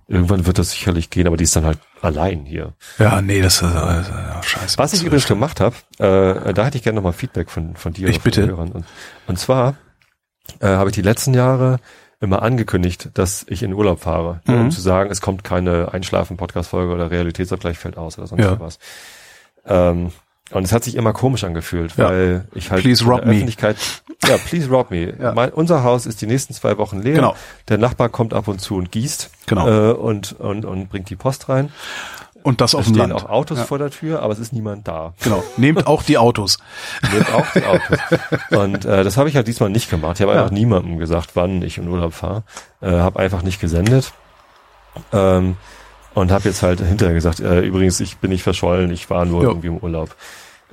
Irgendwann wird das sicherlich gehen, aber die ist dann halt allein hier. Ja, nee, das ist äh, ja, scheiße. Was ich übrigens gemacht habe, äh, da hätte ich gerne nochmal Feedback von, von dir Ich bitte. Und, und zwar äh, habe ich die letzten Jahre immer angekündigt, dass ich in Urlaub fahre, Mhm. um zu sagen, es kommt keine Einschlafen-Podcast-Folge oder Realitätsabgleich fällt aus oder sonst Ja. was. Ähm, und es hat sich immer komisch angefühlt, Ja. weil ich halt Please in der rob me. Öffentlichkeit, ja, please rob me. Ja. Mein, unser Haus ist die nächsten zwei Wochen leer. Genau. Der Nachbar kommt ab und zu und gießt Genau. äh, und, und, und bringt die Post rein. Und das Es auf dem stehen Land. auch Autos Ja. vor der Tür, aber es ist niemand da. Genau. Nehmt auch die Autos. Nehmt auch die Autos. Und äh, das habe ich halt diesmal nicht gemacht. Ich habe Ja. einfach niemandem gesagt, wann ich in Urlaub fahre. Äh, habe einfach nicht gesendet. Ähm, und habe jetzt halt hinterher gesagt, äh, übrigens, ich bin nicht verschollen, ich war nur Ja. irgendwie im Urlaub.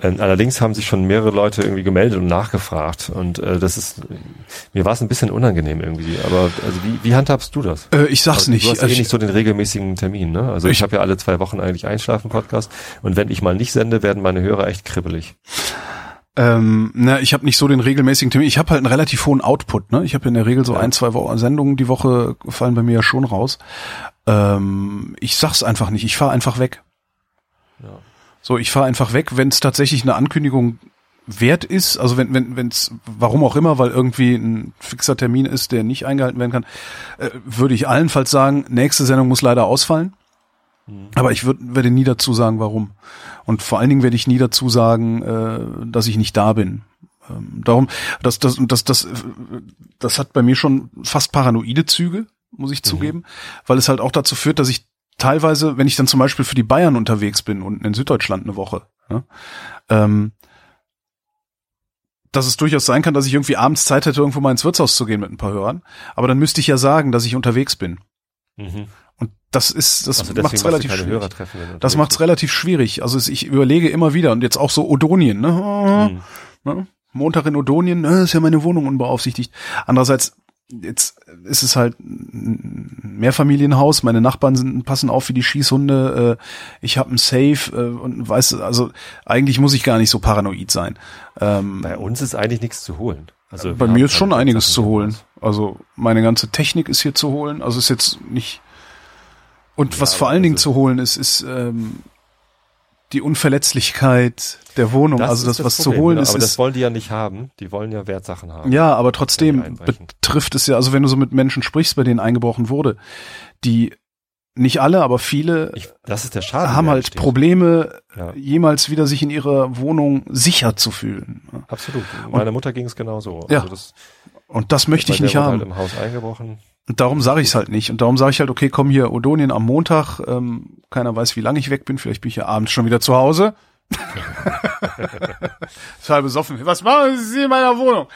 Ähm, allerdings haben sich schon mehrere Leute irgendwie gemeldet und nachgefragt. Und äh, das ist, mir war es ein bisschen unangenehm irgendwie. Aber also wie, wie handhabst du das? Äh, ich sag's Also, nicht. Du hast Also eh ich- nicht so den regelmäßigen Termin, ne? Also ich, Ich- habe ja alle zwei Wochen eigentlich Einschlafen-Podcast. Und wenn ich mal nicht sende, werden meine Hörer echt kribbelig. Ähm, na, ich habe nicht so den regelmäßigen Termin. Ich habe halt einen relativ hohen Output. Ne? Ich habe in der Regel so ein, zwei Wo Sendungen die Woche fallen bei mir ja schon raus. Ähm, ich sag's einfach nicht. Ich fahre einfach weg. Ja. So, ich fahre einfach weg, wenn es tatsächlich eine Ankündigung wert ist. Also wenn wenn wenn's warum auch immer, weil irgendwie ein fixer Termin ist, der nicht eingehalten werden kann, äh, würde ich allenfalls sagen, nächste Sendung muss leider ausfallen. Aber ich würd, werde nie dazu sagen, warum. Und vor allen Dingen werde ich nie dazu sagen, äh, dass ich nicht da bin. Ähm, darum, das, das, das, das, das hat bei mir schon fast paranoide Züge, muss ich zugeben, weil es halt auch dazu führt, dass ich teilweise, wenn ich dann zum Beispiel für die Bayern unterwegs bin, unten in Süddeutschland eine Woche, ja, ähm, dass es durchaus sein kann, dass ich irgendwie abends Zeit hätte, irgendwo mal ins Wirtshaus zu gehen mit ein paar Hörern. Aber dann müsste ich ja sagen, dass ich unterwegs bin. Mhm. Und das ist, das Also machst du relativ schwierig. Du Das unterwegs macht's relativ schwierig. Also es, ich überlege immer wieder und jetzt auch so Odonien, ne? ne? Montag in Odonien, ne, ist ja meine Wohnung unbeaufsichtigt. Andererseits jetzt ist es halt ein Mehrfamilienhaus, meine Nachbarn sind, passen auf wie die Schießhunde, äh, ich habe ein Safe äh, und weiß, also eigentlich muss ich gar nicht so paranoid sein. Ähm, Bei uns ist eigentlich nichts zu holen. Also bei mir ist schon einiges zu holen. Also meine ganze Technik ist hier zu holen. Also ist jetzt nicht Und was Ja, vor aber allen Dingen also- zu holen ist, ist ähm, die Unverletzlichkeit der Wohnung. also das, ist was zu Problem, holen ne? ist, Aber das wollen die ja nicht haben. Die wollen ja Wertsachen haben. ja, aber trotzdem betrifft es ja, also wenn du so mit Menschen sprichst, bei denen eingebrochen wurde, die nicht alle, aber viele Ich, das ist der Schaden. haben halt entsteht. Probleme, Ja. jemals wieder sich in ihrer Wohnung sicher zu fühlen. Absolut. Meiner Mutter ging es genauso. Ja. Also das, Und das möchte ich nicht haben. Halt im Haus eingebrochen. Und darum sage ich es halt nicht. Und darum sage ich halt, okay, komm hier Odonien am Montag. Ähm, keiner weiß, wie lange ich weg bin. Vielleicht bin ich ja abends schon wieder zu Hause. Total besoffen. Was machen Sie in meiner Wohnung?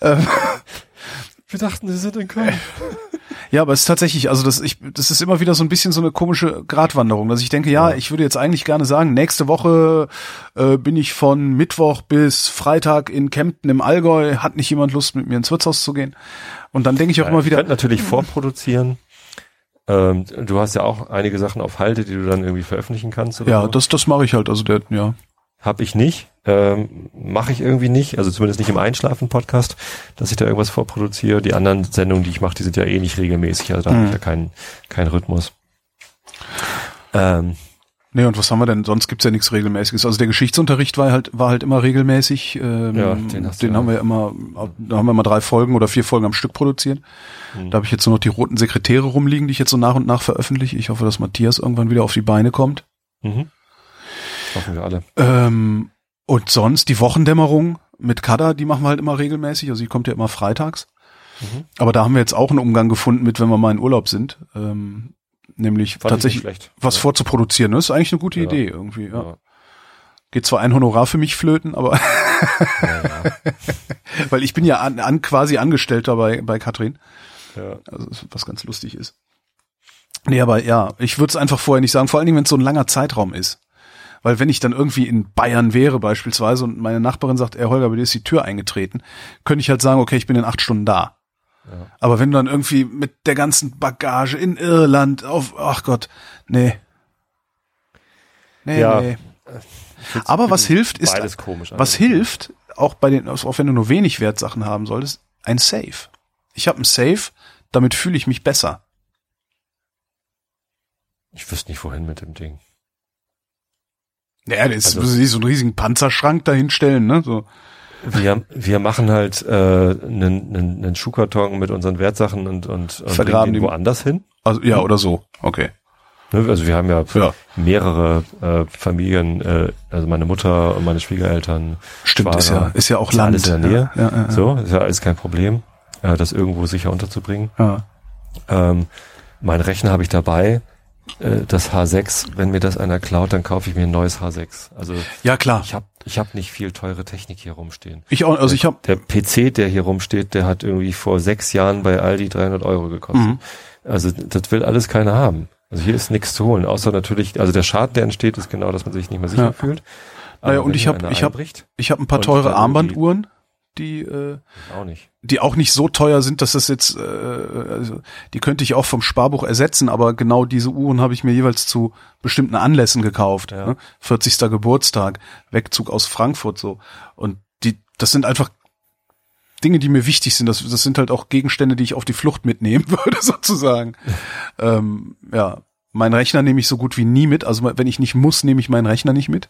Wir dachten, sie sind in Köln. Ja, aber es ist tatsächlich, also das, ich, das ist immer wieder so ein bisschen so eine komische Gratwanderung, dass ich denke, ja, Ja. ich würde jetzt eigentlich gerne sagen, nächste Woche äh, bin ich von Mittwoch bis Freitag in Kempten im Allgäu, hat nicht jemand Lust, mit mir ins Wirtshaus zu gehen? Und dann denke ich auch immer Ich wieder, könnte natürlich vorproduzieren. Ähm, du hast ja auch einige Sachen auf Halde, die du dann irgendwie veröffentlichen kannst. Oder ja, so. das, das mache ich halt, also der, ja. Hab ich nicht. Ähm, Mache ich irgendwie nicht. Also zumindest nicht im Einschlafen-Podcast, dass ich da irgendwas vorproduziere. Die anderen Sendungen, die ich mache, die sind ja eh nicht regelmäßig. Also da habe Mhm. ich ja keinen keinen Rhythmus. Ähm, Nee, und was haben wir denn? Sonst gibt's ja nichts Regelmäßiges. Also der Geschichtsunterricht war halt, war halt immer regelmäßig. Ähm, Ja, den hast du den ja. haben wir ja immer, da haben wir immer drei Folgen oder vier Folgen am Stück produziert. Mhm. Da habe ich jetzt so noch die roten Sekretäre rumliegen, die ich jetzt so nach und nach veröffentliche. Ich hoffe, dass Matthias irgendwann wieder auf die Beine kommt. mhm. Hoffen wir alle. Ähm, und sonst die Wochendämmerung mit Kada, die machen wir halt immer regelmäßig. Also die kommt ja immer freitags. Mhm. Aber da haben wir jetzt auch einen Umgang gefunden mit, wenn wir mal in Urlaub sind. Ähm, nämlich Fand ich tatsächlich was Ja. vorzuproduzieren. Das ist eigentlich eine gute Ja. Idee irgendwie. Ja. Ja. Geht zwar ein Honorar für mich flöten, aber weil ich bin ja an, an quasi Angestellter bei, bei Katrin. ja. Also was ganz lustig ist. Nee, aber ja, ich würde es einfach vorher nicht sagen, vor allen Dingen, wenn es so ein langer Zeitraum ist. Weil wenn ich dann irgendwie in Bayern wäre beispielsweise und meine Nachbarin sagt, ey Holger, bei dir ist die Tür eingetreten, könnte ich halt sagen, okay, ich bin in acht Stunden da. Ja. Aber wenn du dann irgendwie mit der ganzen Bagage in Irland auf, ach Gott, nee. Nee, Ja. nee. Aber was hilft, ist, komisch. was eigentlich. hilft, auch bei den, auch wenn du nur wenig Wertsachen haben solltest, ein Safe. Ich habe ein Safe, damit fühle ich mich besser. Ich wüsste nicht, wohin mit dem Ding. Ja, das ist Also- so einen riesigen Panzerschrank dahinstellen, ne? So. Wir, wir machen halt äh, einen, einen, einen Schuhkarton mit unseren Wertsachen und, und, und Vergraben bringen die- den woanders hin. Also, ja, oder so. Okay. Ne? Also wir haben ja, Ja. mehrere äh, Familien, äh, also meine Mutter und meine Schwiegereltern. Stimmt, ist ja, Schwager. ist ja auch Ist Land. alles in der Nähe. Ja, ja, ja. So, ist ja alles kein Problem, äh, das irgendwo sicher unterzubringen. Ja. Ähm, mein Rechner habe ich dabei. Äh, das H6, wenn mir das einer klaut, dann kaufe ich mir ein neues H6. Also ja, klar. ich habe ich hab nicht viel teure Technik hier rumstehen. Ich auch, also ich habe Der PC, der hier rumsteht, der hat irgendwie vor sechs Jahren bei Aldi 300 Euro gekostet. Mhm. Also das will alles keiner haben. Also hier ist nichts zu holen, außer natürlich, also der Schaden, der entsteht, ist genau, dass man sich nicht mehr sicher Ja. fühlt. Naja, und ich hab- einer ich hab- ich habe ein paar teure Armbanduhren, die äh, auch nicht. die auch nicht so teuer sind, dass das jetzt, äh, also die könnte ich auch vom Sparbuch ersetzen, aber genau diese Uhren habe ich mir jeweils zu bestimmten Anlässen gekauft. Ja. Ne? 40. Geburtstag, Wegzug aus Frankfurt so. Und die, das sind einfach Dinge, die mir wichtig sind. Das, das sind halt auch Gegenstände, die ich auf die Flucht mitnehmen würde, sozusagen. ähm, ja, mein Rechner nehme ich so gut wie nie mit. Also wenn ich nicht muss, nehme ich meinen Rechner nicht mit.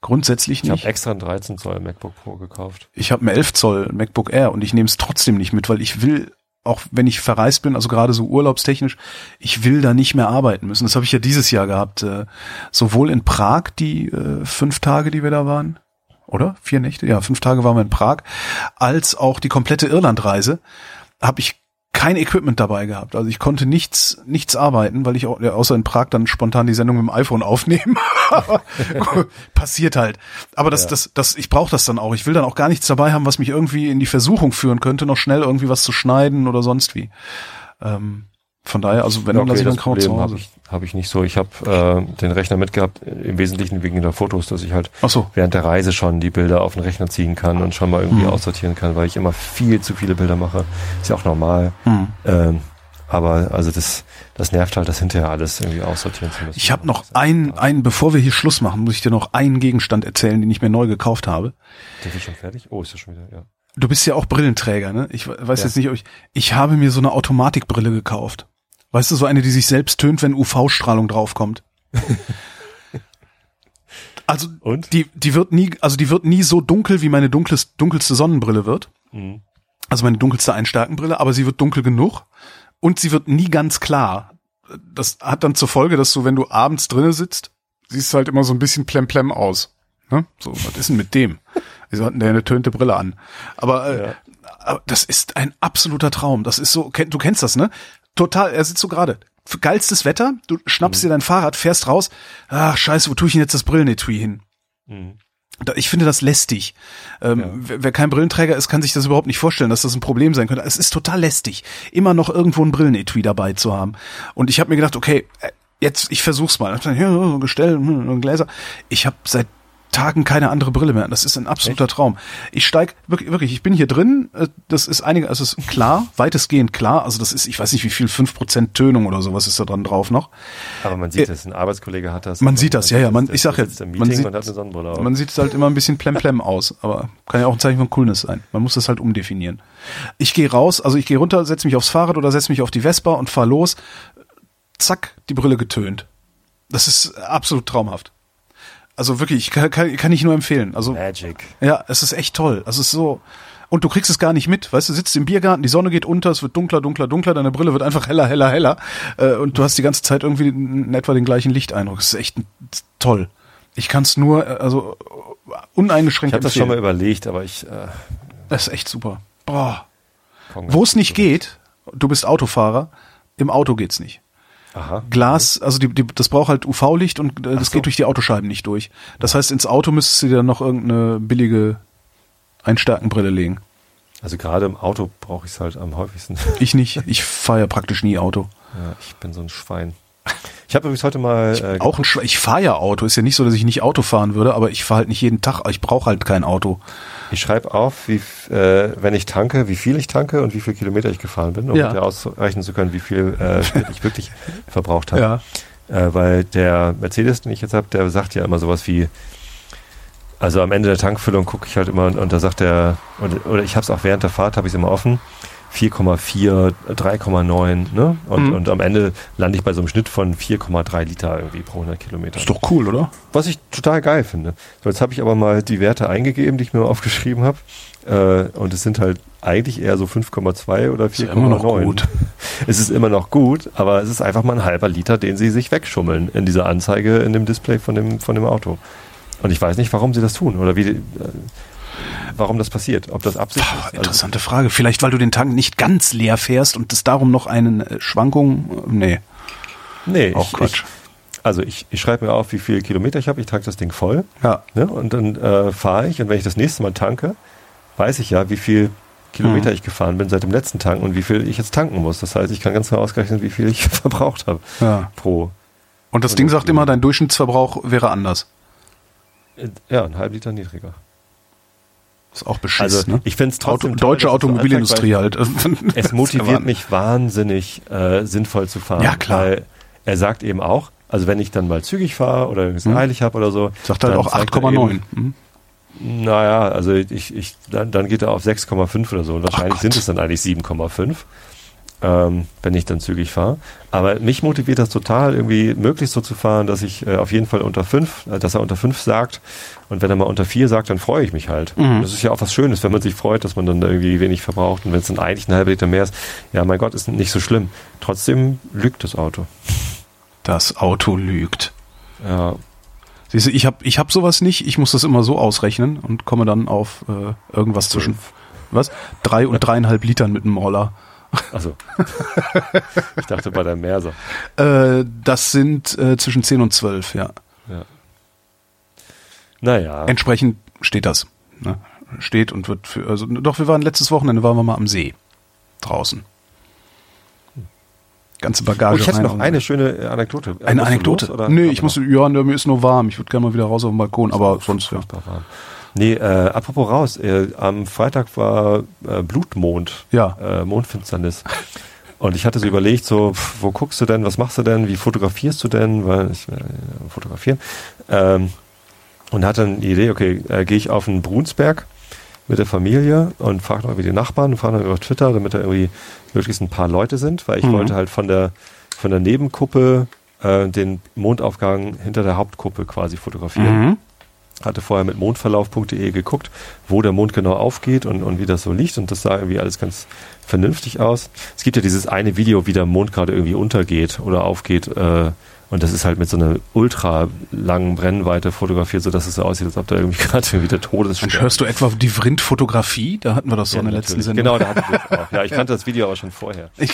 Grundsätzlich Ich nicht. habe extra ein 13 Zoll MacBook Pro gekauft. Ich habe einen 11 Zoll MacBook Air und ich nehme es trotzdem nicht mit, weil ich will, auch wenn ich verreist bin, also gerade so urlaubstechnisch, ich will da nicht mehr arbeiten müssen. Das habe ich ja dieses Jahr gehabt. Äh, sowohl in Prag, die äh, fünf Tage, die wir da waren, oder? Vier Nächte? Ja, fünf Tage waren wir in Prag, als auch die komplette Irlandreise, habe ich kein Equipment dabei gehabt. Also ich konnte nichts, nichts arbeiten, weil ich auch, ja, außer in Prag dann spontan die Sendung mit dem iPhone aufnehmen. Passiert halt. Aber das, Ja. das, das, ich brauche das dann auch. Ich will dann auch gar nichts dabei haben, was mich irgendwie in die Versuchung führen könnte, noch schnell irgendwie was zu schneiden oder sonst wie. Ähm, von daher, also wenn Ja, dann lasse ich kaum zu Problem habe Hause. ich, hab ich nicht so. Ich habe äh, den Rechner mitgehabt, im Wesentlichen wegen der Fotos, dass ich halt Ach so. während der Reise schon die Bilder auf den Rechner ziehen kann und schon mal irgendwie Mhm. aussortieren kann, weil ich immer viel zu viele Bilder mache. Ist ja auch normal. Hm. Ähm, aber also das, das nervt halt, das hinterher alles irgendwie aussortieren zu müssen. Ich habe noch ist einen, einen, bevor wir hier Schluss machen, muss ich dir noch einen Gegenstand erzählen, den ich mir neu gekauft habe. Sind wir schon fertig? Oh, ist das schon wieder, ja. Du bist ja auch Brillenträger, ne? Ich we- weiß Ja. jetzt nicht, ob ich, ich habe mir so eine Automatikbrille gekauft. Weißt du, so eine, die sich selbst tönt, wenn UV-Strahlung draufkommt. Also Und? die die wird nie also die wird nie so dunkel wie meine dunkles, dunkelste Sonnenbrille wird. Mhm. Also meine dunkelste Einstärkenbrille, aber sie wird dunkel genug und sie wird nie ganz klar. Das hat dann zur Folge, dass du wenn du abends drinnen sitzt, siehst du halt immer so ein bisschen plemplem aus. Ne? So, was ist denn mit dem? Wieso hatten der eine tönte Brille an? Aber, äh, Ja. aber das ist ein absoluter Traum. Das ist so, du kennst das, ne? Total, er sitzt so gerade. Geilstes Wetter, du schnappst dir dein Fahrrad, fährst raus. Ach, scheiße, wo tue ich denn jetzt das Brillenetui hin? Mhm. Ich finde das lästig. Ähm, Ja. wer, wer kein Brillenträger ist, kann sich das überhaupt nicht vorstellen, dass das ein Problem sein könnte. Es ist total lästig, immer noch irgendwo ein Brillenetui dabei zu haben. Und ich habe mir gedacht, okay, äh, jetzt ich versuch's mal. Ja, Gestell, hm, Gläser. Ich habe seit Tagen keine andere Brille mehr. Das ist ein absoluter Traum. Ich steig wirklich, wirklich, ich bin hier drin. äh, Das ist einige, also es ist klar, weitestgehend klar. Also das ist, ich weiß nicht, wie viel, fünf Prozent Tönung oder sowas ist da dran drauf noch. Aber man sieht es, ein Arbeitskollege hat das. Man sieht das, ja, ja, man- ich sag im man sieht-. Man sieht es halt immer ein bisschen plemplem aus, aber kann ja auch ein Zeichen von Coolness sein. Man muss das halt umdefinieren. Ich gehe raus, also ich gehe runter, setze mich aufs Fahrrad oder setze mich auf die Vespa und fahr los. Zack, die Brille getönt. Das ist absolut traumhaft. Also wirklich, kann, kann, kann ich nur empfehlen. Also Magic. ja, es ist echt toll. Es ist so. Und du kriegst es gar nicht mit, weißt du, sitzt im Biergarten, die Sonne geht unter, es wird dunkler, dunkler, dunkler, deine Brille wird einfach heller, heller, heller. Äh, und du hast die ganze Zeit irgendwie in etwa den gleichen Lichteindruck. Es ist echt toll. Ich kann es nur, äh, also uneingeschränkt Ich habe das schon mal überlegt, aber ich. Äh, Das ist echt super. Boah. Wo es nicht geht, du bist Autofahrer, im Auto geht's nicht. Aha. Glas, also die, die, das braucht halt UV-Licht und äh, das so. geht durch die Autoscheiben nicht durch. Das heißt, ins Auto müsstest du dir dann noch irgendeine billige Einstärkenbrille legen. Also gerade im Auto brauche ich es halt am häufigsten. Ich nicht. Ich fahre ja praktisch nie Auto. ja, ich bin so ein Schwein. Ich habe übrigens heute mal äh, Auch ein ich fahre ja Auto. Ist ja nicht so, dass ich nicht Auto fahren würde, aber ich fahre halt nicht jeden Tag. Ich brauche halt kein Auto. Ich schreibe auf, wie, äh, wenn ich tanke, wie viel ich tanke und wie viel Kilometer ich gefahren bin, um Ja. ausrechnen zu können, wie viel äh, ich wirklich verbraucht habe. Ja. Äh, weil der Mercedes, den ich jetzt habe, der sagt ja immer sowas wie, also am Ende der Tankfüllung gucke ich halt immer und, und da sagt er, oder ich habe es auch während der Fahrt, habe ich es immer offen, 4,4, 3,9, ne? Und, Mhm. und am Ende lande ich bei so einem Schnitt von 4,3 Liter irgendwie pro 100 Kilometer. Ist doch cool, oder? Was ich total geil finde. So, jetzt habe ich aber mal die Werte eingegeben, die ich mir aufgeschrieben habe. Äh, und es sind halt eigentlich eher so 5,2 oder Ist ja immer noch 4,9. gut. Es ist immer noch gut, aber es ist einfach mal ein halber Liter, den sie sich wegschummeln in dieser Anzeige in dem Display von dem, von dem Auto. Und ich weiß nicht, warum sie das tun oder wie, äh, warum das passiert. Ob das Absicht Puh, ist. Also, interessante Frage. Vielleicht, weil du den Tank nicht ganz leer fährst und es darum noch eine äh, Schwankung. äh, Nee, nee, auch ich, Quatsch. Ich, also ich, ich schreibe mir auf, wie viele Kilometer ich habe. Ich tanke das Ding voll. ja. Ne? Und dann äh, fahre ich und wenn ich das nächste Mal tanke, weiß ich ja, wie viel Kilometer Mhm. ich gefahren bin seit dem letzten Tank und wie viel ich jetzt tanken muss. Das heißt, ich kann ganz genau ausrechnen, wie viel ich verbraucht habe ja. pro. Und das Ding sagt immer, dein Durchschnittsverbrauch wäre anders. äh, Ja, ein halb Liter niedriger. Ist auch beschissen, Also ne? ich finde es Auto, trotzdem toll, deutsche Automobilindustrie halt. Es motiviert mich wahnsinnig, äh, sinnvoll zu fahren. Ja, klar. Weil er sagt eben auch, also wenn ich dann mal zügig fahre oder es Mhm. eilig habe oder so. Sagt halt dann auch zeigt er 8,9. eben- Mhm. Naja, also ich, ich, dann, dann geht er auf 6,5 oder so. Und wahrscheinlich sind es dann eigentlich 7,5, ähm, wenn ich dann zügig fahre. Aber mich motiviert das total, irgendwie möglichst so zu fahren, dass ich äh, auf jeden Fall unter 5, äh, dass er unter 5 sagt. Und wenn er mal unter 4 sagt, dann freue ich mich halt. Mhm. Das ist ja auch was Schönes, wenn man sich freut, dass man dann irgendwie wenig verbraucht. Und wenn es dann eigentlich ein halber Liter mehr ist, ja, mein Gott, ist nicht so schlimm. Trotzdem lügt das Auto. Das Auto lügt. Ja, Siehst du, ich habe ich hab sowas nicht. Ich muss das immer so ausrechnen und komme dann auf äh, irgendwas zwischen was drei und dreieinhalb Litern mit einem Roller. Also. ich dachte bei der Merser. Äh, das sind äh, zwischen 10 und 12, ja. Ja. Naja. Entsprechend steht das. Ne? Steht und wird für, also doch, wir waren letztes Wochenende waren wir mal am See. Draußen. Ganze Bagage. Oh, ich hätte noch eine schöne äh, Anekdote. Äh, eine du Anekdote. los, oder? nee, ich muss, ja, mir ist nur warm. Ich würde gerne mal wieder raus auf den Balkon, aber sonst ja. Warm. Nee, äh, apropos raus, äh, am Freitag war äh, Blutmond, Ja. äh, Mondfinsternis. Und ich hatte so überlegt, so, pf, wo guckst du denn, was machst du denn, wie fotografierst du denn, weil ich äh, fotografieren. Ähm, und hatte dann die Idee, okay, äh, gehe ich auf den Brunsberg mit der Familie und frage noch irgendwie die Nachbarn und frage noch über Twitter, damit da irgendwie möglichst ein paar Leute sind, weil ich Mhm. wollte halt von der von der Nebenkuppe äh, den Mondaufgang hinter der Hauptkuppe quasi fotografieren. Mhm. Hatte vorher mit mondverlauf.de geguckt, wo der Mond genau aufgeht und, und wie das so liegt. Und das sah irgendwie alles ganz vernünftig aus. Es gibt ja dieses eine Video, wie der Mond gerade irgendwie untergeht oder aufgeht. Äh, und das ist halt mit so einer ultra langen Brennweite fotografiert, sodass es so aussieht, als ob da irgendwie gerade irgendwie der Todesstern. Mensch, hörst du etwa die Vrind-Fotografie? Da hatten wir das so Ja, in der letzten natürlich. Sendung. Genau, da hatten wir es auch. Ja, ich kannte das Video aber schon vorher. Ich,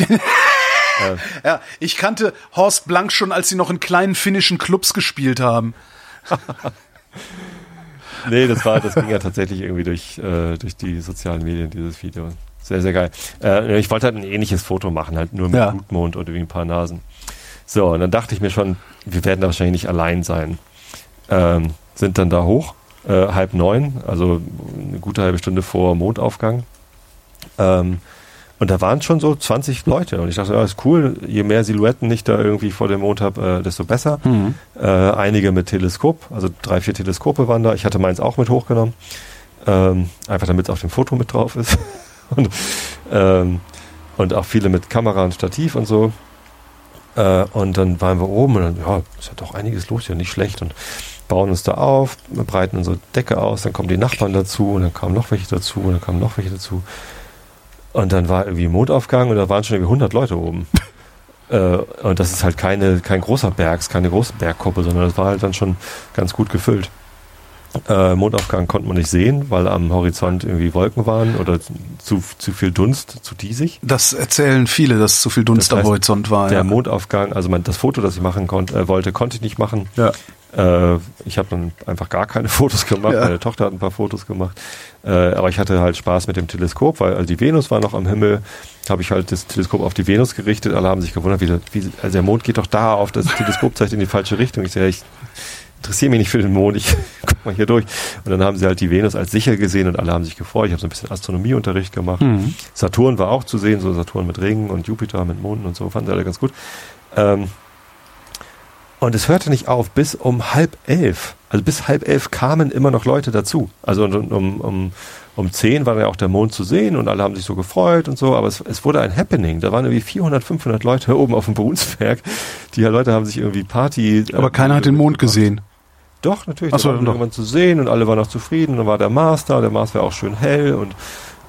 ja, ich kannte Horst Blank schon, als sie noch in kleinen finnischen Clubs gespielt haben. Nee, das war, das ging ja tatsächlich irgendwie durch, äh, durch die sozialen Medien, dieses Video. Sehr, sehr geil. Äh, ich wollte halt ein ähnliches Foto machen, halt nur mit Ja. Blutmond und irgendwie ein paar Nasen. So, und dann dachte ich mir schon, wir werden da wahrscheinlich nicht allein sein. Ähm, sind dann da hoch, äh, halb neun, also eine gute halbe Stunde vor Mondaufgang. Ähm, und da waren schon so 20 Leute. Und ich dachte, ja, ist cool, je mehr Silhouetten ich da irgendwie vor dem Mond habe, äh, desto besser. Äh, einige mit Teleskop, also drei, vier Teleskope waren da. Ich hatte meins auch mit hochgenommen. Ähm, einfach damit es auf dem Foto mit drauf ist. und, ähm, und auch viele mit Kamera und Stativ und so. Äh, und dann waren wir oben und dann, ja, ist ja doch einiges los, ja nicht schlecht. Und bauen uns da auf, breiten unsere Decke aus, dann kommen die Nachbarn dazu und dann kamen noch welche dazu und dann kamen noch welche dazu. Und dann war irgendwie Mondaufgang und da waren schon irgendwie 100 Leute oben. äh, und das ist halt keine, kein großer Berg, ist keine große Bergkuppe, sondern das war halt dann schon ganz gut gefüllt. Äh, Mondaufgang konnte man nicht sehen, weil am Horizont irgendwie Wolken waren oder zu, zu viel Dunst, zu diesig. Das erzählen viele, dass zu viel Dunst Das am heißt, Horizont war. Der ja. Mondaufgang, also mein, das Foto, das ich machen konnte, äh, wollte, konnte ich nicht machen. Ja. Äh, ich habe dann einfach gar keine Fotos gemacht. Ja. Meine Tochter hat ein paar Fotos gemacht. Äh, aber ich hatte halt Spaß mit dem Teleskop, weil also die Venus war noch am Himmel. Habe ich halt das Teleskop auf die Venus gerichtet. Alle haben sich gewundert, wie, der- wie also der Mond geht doch da auf. Das Teleskop zeigt in die falsche Richtung. Ich sage, ich interessiere mich nicht für den Mond. Ich guck mal hier durch. Und dann haben sie halt die Venus als sicher gesehen und alle haben sich gefreut. Ich habe so ein bisschen Astronomieunterricht gemacht. Mhm. Saturn war auch zu sehen, so Saturn mit Ringen und Jupiter mit Monden und so, fanden sie alle ganz gut. Ähm, und es hörte nicht auf bis um halb elf. Also bis halb elf kamen immer noch Leute dazu. Also um, um, um, um zehn war ja auch der Mond zu sehen und alle haben sich so gefreut und so, aber es, es wurde ein Happening. Da waren irgendwie 400, 500 Leute oben auf dem Brunsberg. Die Leute haben sich irgendwie Party... Aber äh, keiner hat den Mond gemacht. gesehen. Doch, natürlich. Ach so, da war doch. irgendwann zu sehen und alle waren auch zufrieden. Und dann war der Mars da. Der Mars war auch schön hell und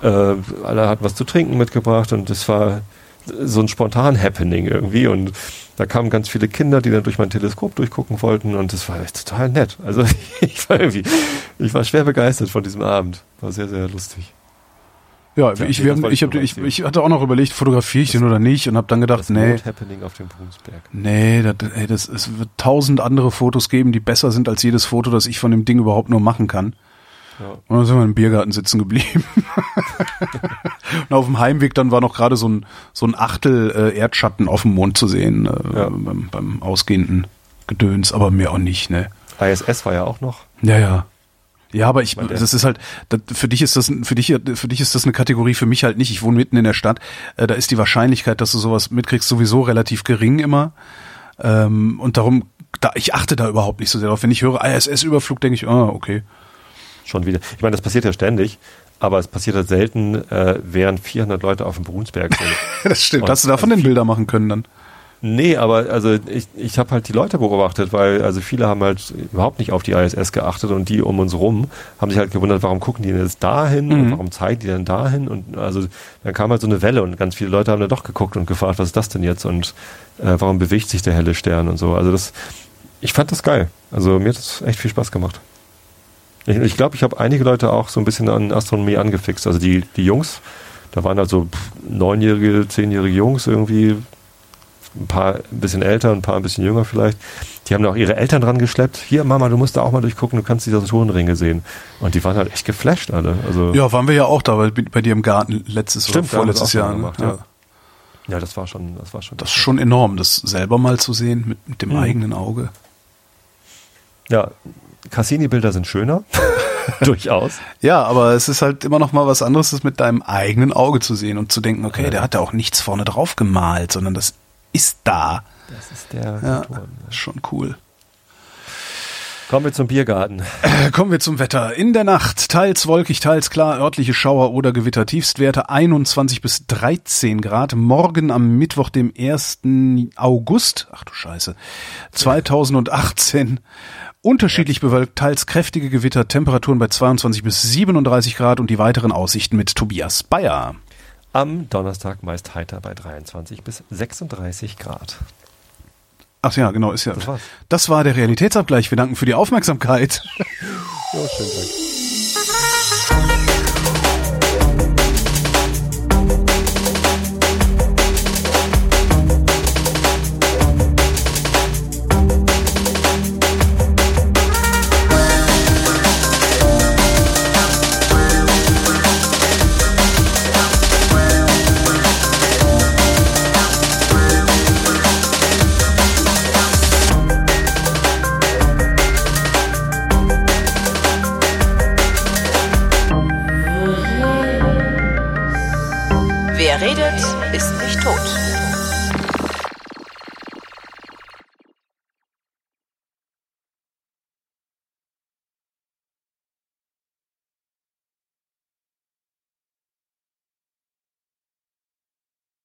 äh, alle hatten was zu trinken mitgebracht und das war so ein spontan Happening irgendwie. Und da kamen ganz viele Kinder, die dann durch mein Teleskop durchgucken wollten und das war echt total nett. Also ich war irgendwie, ich war schwer begeistert von diesem Abend. War sehr, sehr lustig. Ja, Ja, ich, nee, das haben, ich, hab, ich, ich hatte auch noch überlegt, fotografiere ich den oder nicht und habe dann gedacht, Das nee, Mond-Happening auf dem Brunsberg. nee, das, ey, das, es wird tausend andere Fotos geben, die besser sind als jedes Foto, das ich von dem Ding überhaupt nur machen kann. Ja. Und dann sind wir im Biergarten sitzen geblieben. und auf dem Heimweg dann war noch gerade so ein, so ein Achtel äh, Erdschatten auf dem Mond zu sehen, äh, Ja. beim, beim ausgehenden Gedöns, aber mehr auch nicht, ne? ISS war ja auch noch. Ja, ja. Ja, aber ich, das ist halt, das, für dich ist das, für dich, für dich ist das eine Kategorie, für mich halt nicht. Ich wohne mitten in der Stadt. Äh, da ist die Wahrscheinlichkeit, dass du sowas mitkriegst, sowieso relativ gering immer. Ähm, und darum, da, ich achte da überhaupt nicht so sehr drauf. Wenn ich höre ISS-Überflug, denke ich, ah, okay. Schon wieder. Ich meine, das passiert ja ständig, aber es passiert halt selten, äh, während 400 Leute auf dem Brunsberg sind. Das stimmt. Und Hast du davon also den Bilder machen können dann? Nee, aber also ich, ich habe halt die Leute beobachtet, weil also viele haben halt überhaupt nicht auf die ISS geachtet und die um uns rum haben sich halt gewundert, warum gucken die denn jetzt dahin und Mhm. warum zeigen die denn dahin und also dann kam halt so eine Welle und ganz viele Leute haben dann doch geguckt und gefragt, was ist das denn jetzt und äh, warum bewegt sich der helle Stern und so. Also das, ich fand das geil. Also mir hat das echt viel Spaß gemacht. Ich glaube, ich, glaub, ich habe einige Leute auch so ein bisschen an Astronomie angefixt. Also die, die Jungs, da waren halt so pff, neunjährige, zehnjährige Jungs irgendwie, ein paar ein bisschen älter, ein paar ein bisschen jünger vielleicht. Die haben da auch ihre Eltern dran geschleppt. Hier, Mama, du musst da auch mal durchgucken, du kannst diese Saturnringe sehen. Und die waren halt echt geflasht alle. Also Ja, waren wir ja auch da bei, bei dir im Garten letztes Stimmt, oder vorletztes Jahr. ne? gemacht, ja. ja, das war schon, das war schon. Das ist schon enorm, das selber mal zu sehen mit, mit dem Mhm. eigenen Auge. Ja, Cassini-Bilder sind schöner. Durchaus. Ja, aber es ist halt immer noch mal was anderes, das mit deinem eigenen Auge zu sehen und zu denken, okay, der hat da auch nichts vorne drauf gemalt, sondern das ist da. Das ist der Ja, Saturn. ist schon cool. Kommen wir zum Biergarten. Äh, kommen wir zum Wetter. In der Nacht teils wolkig, teils klar, örtliche Schauer oder Gewitter. Tiefstwerte 21 bis 13 Grad. Morgen am Mittwoch, dem 1. August, ach du Scheiße, 2018. Unterschiedlich bewölkt, teils kräftige Gewitter, Temperaturen bei 22 bis 37 Grad und die weiteren Aussichten mit Tobias Bayer. Am Donnerstag meist heiter bei 23 bis 36 Grad. Ach ja, genau, ist ja. Das war's. Das war der Realitätsabgleich. Wir danken für die Aufmerksamkeit. Ja, schönen Dank.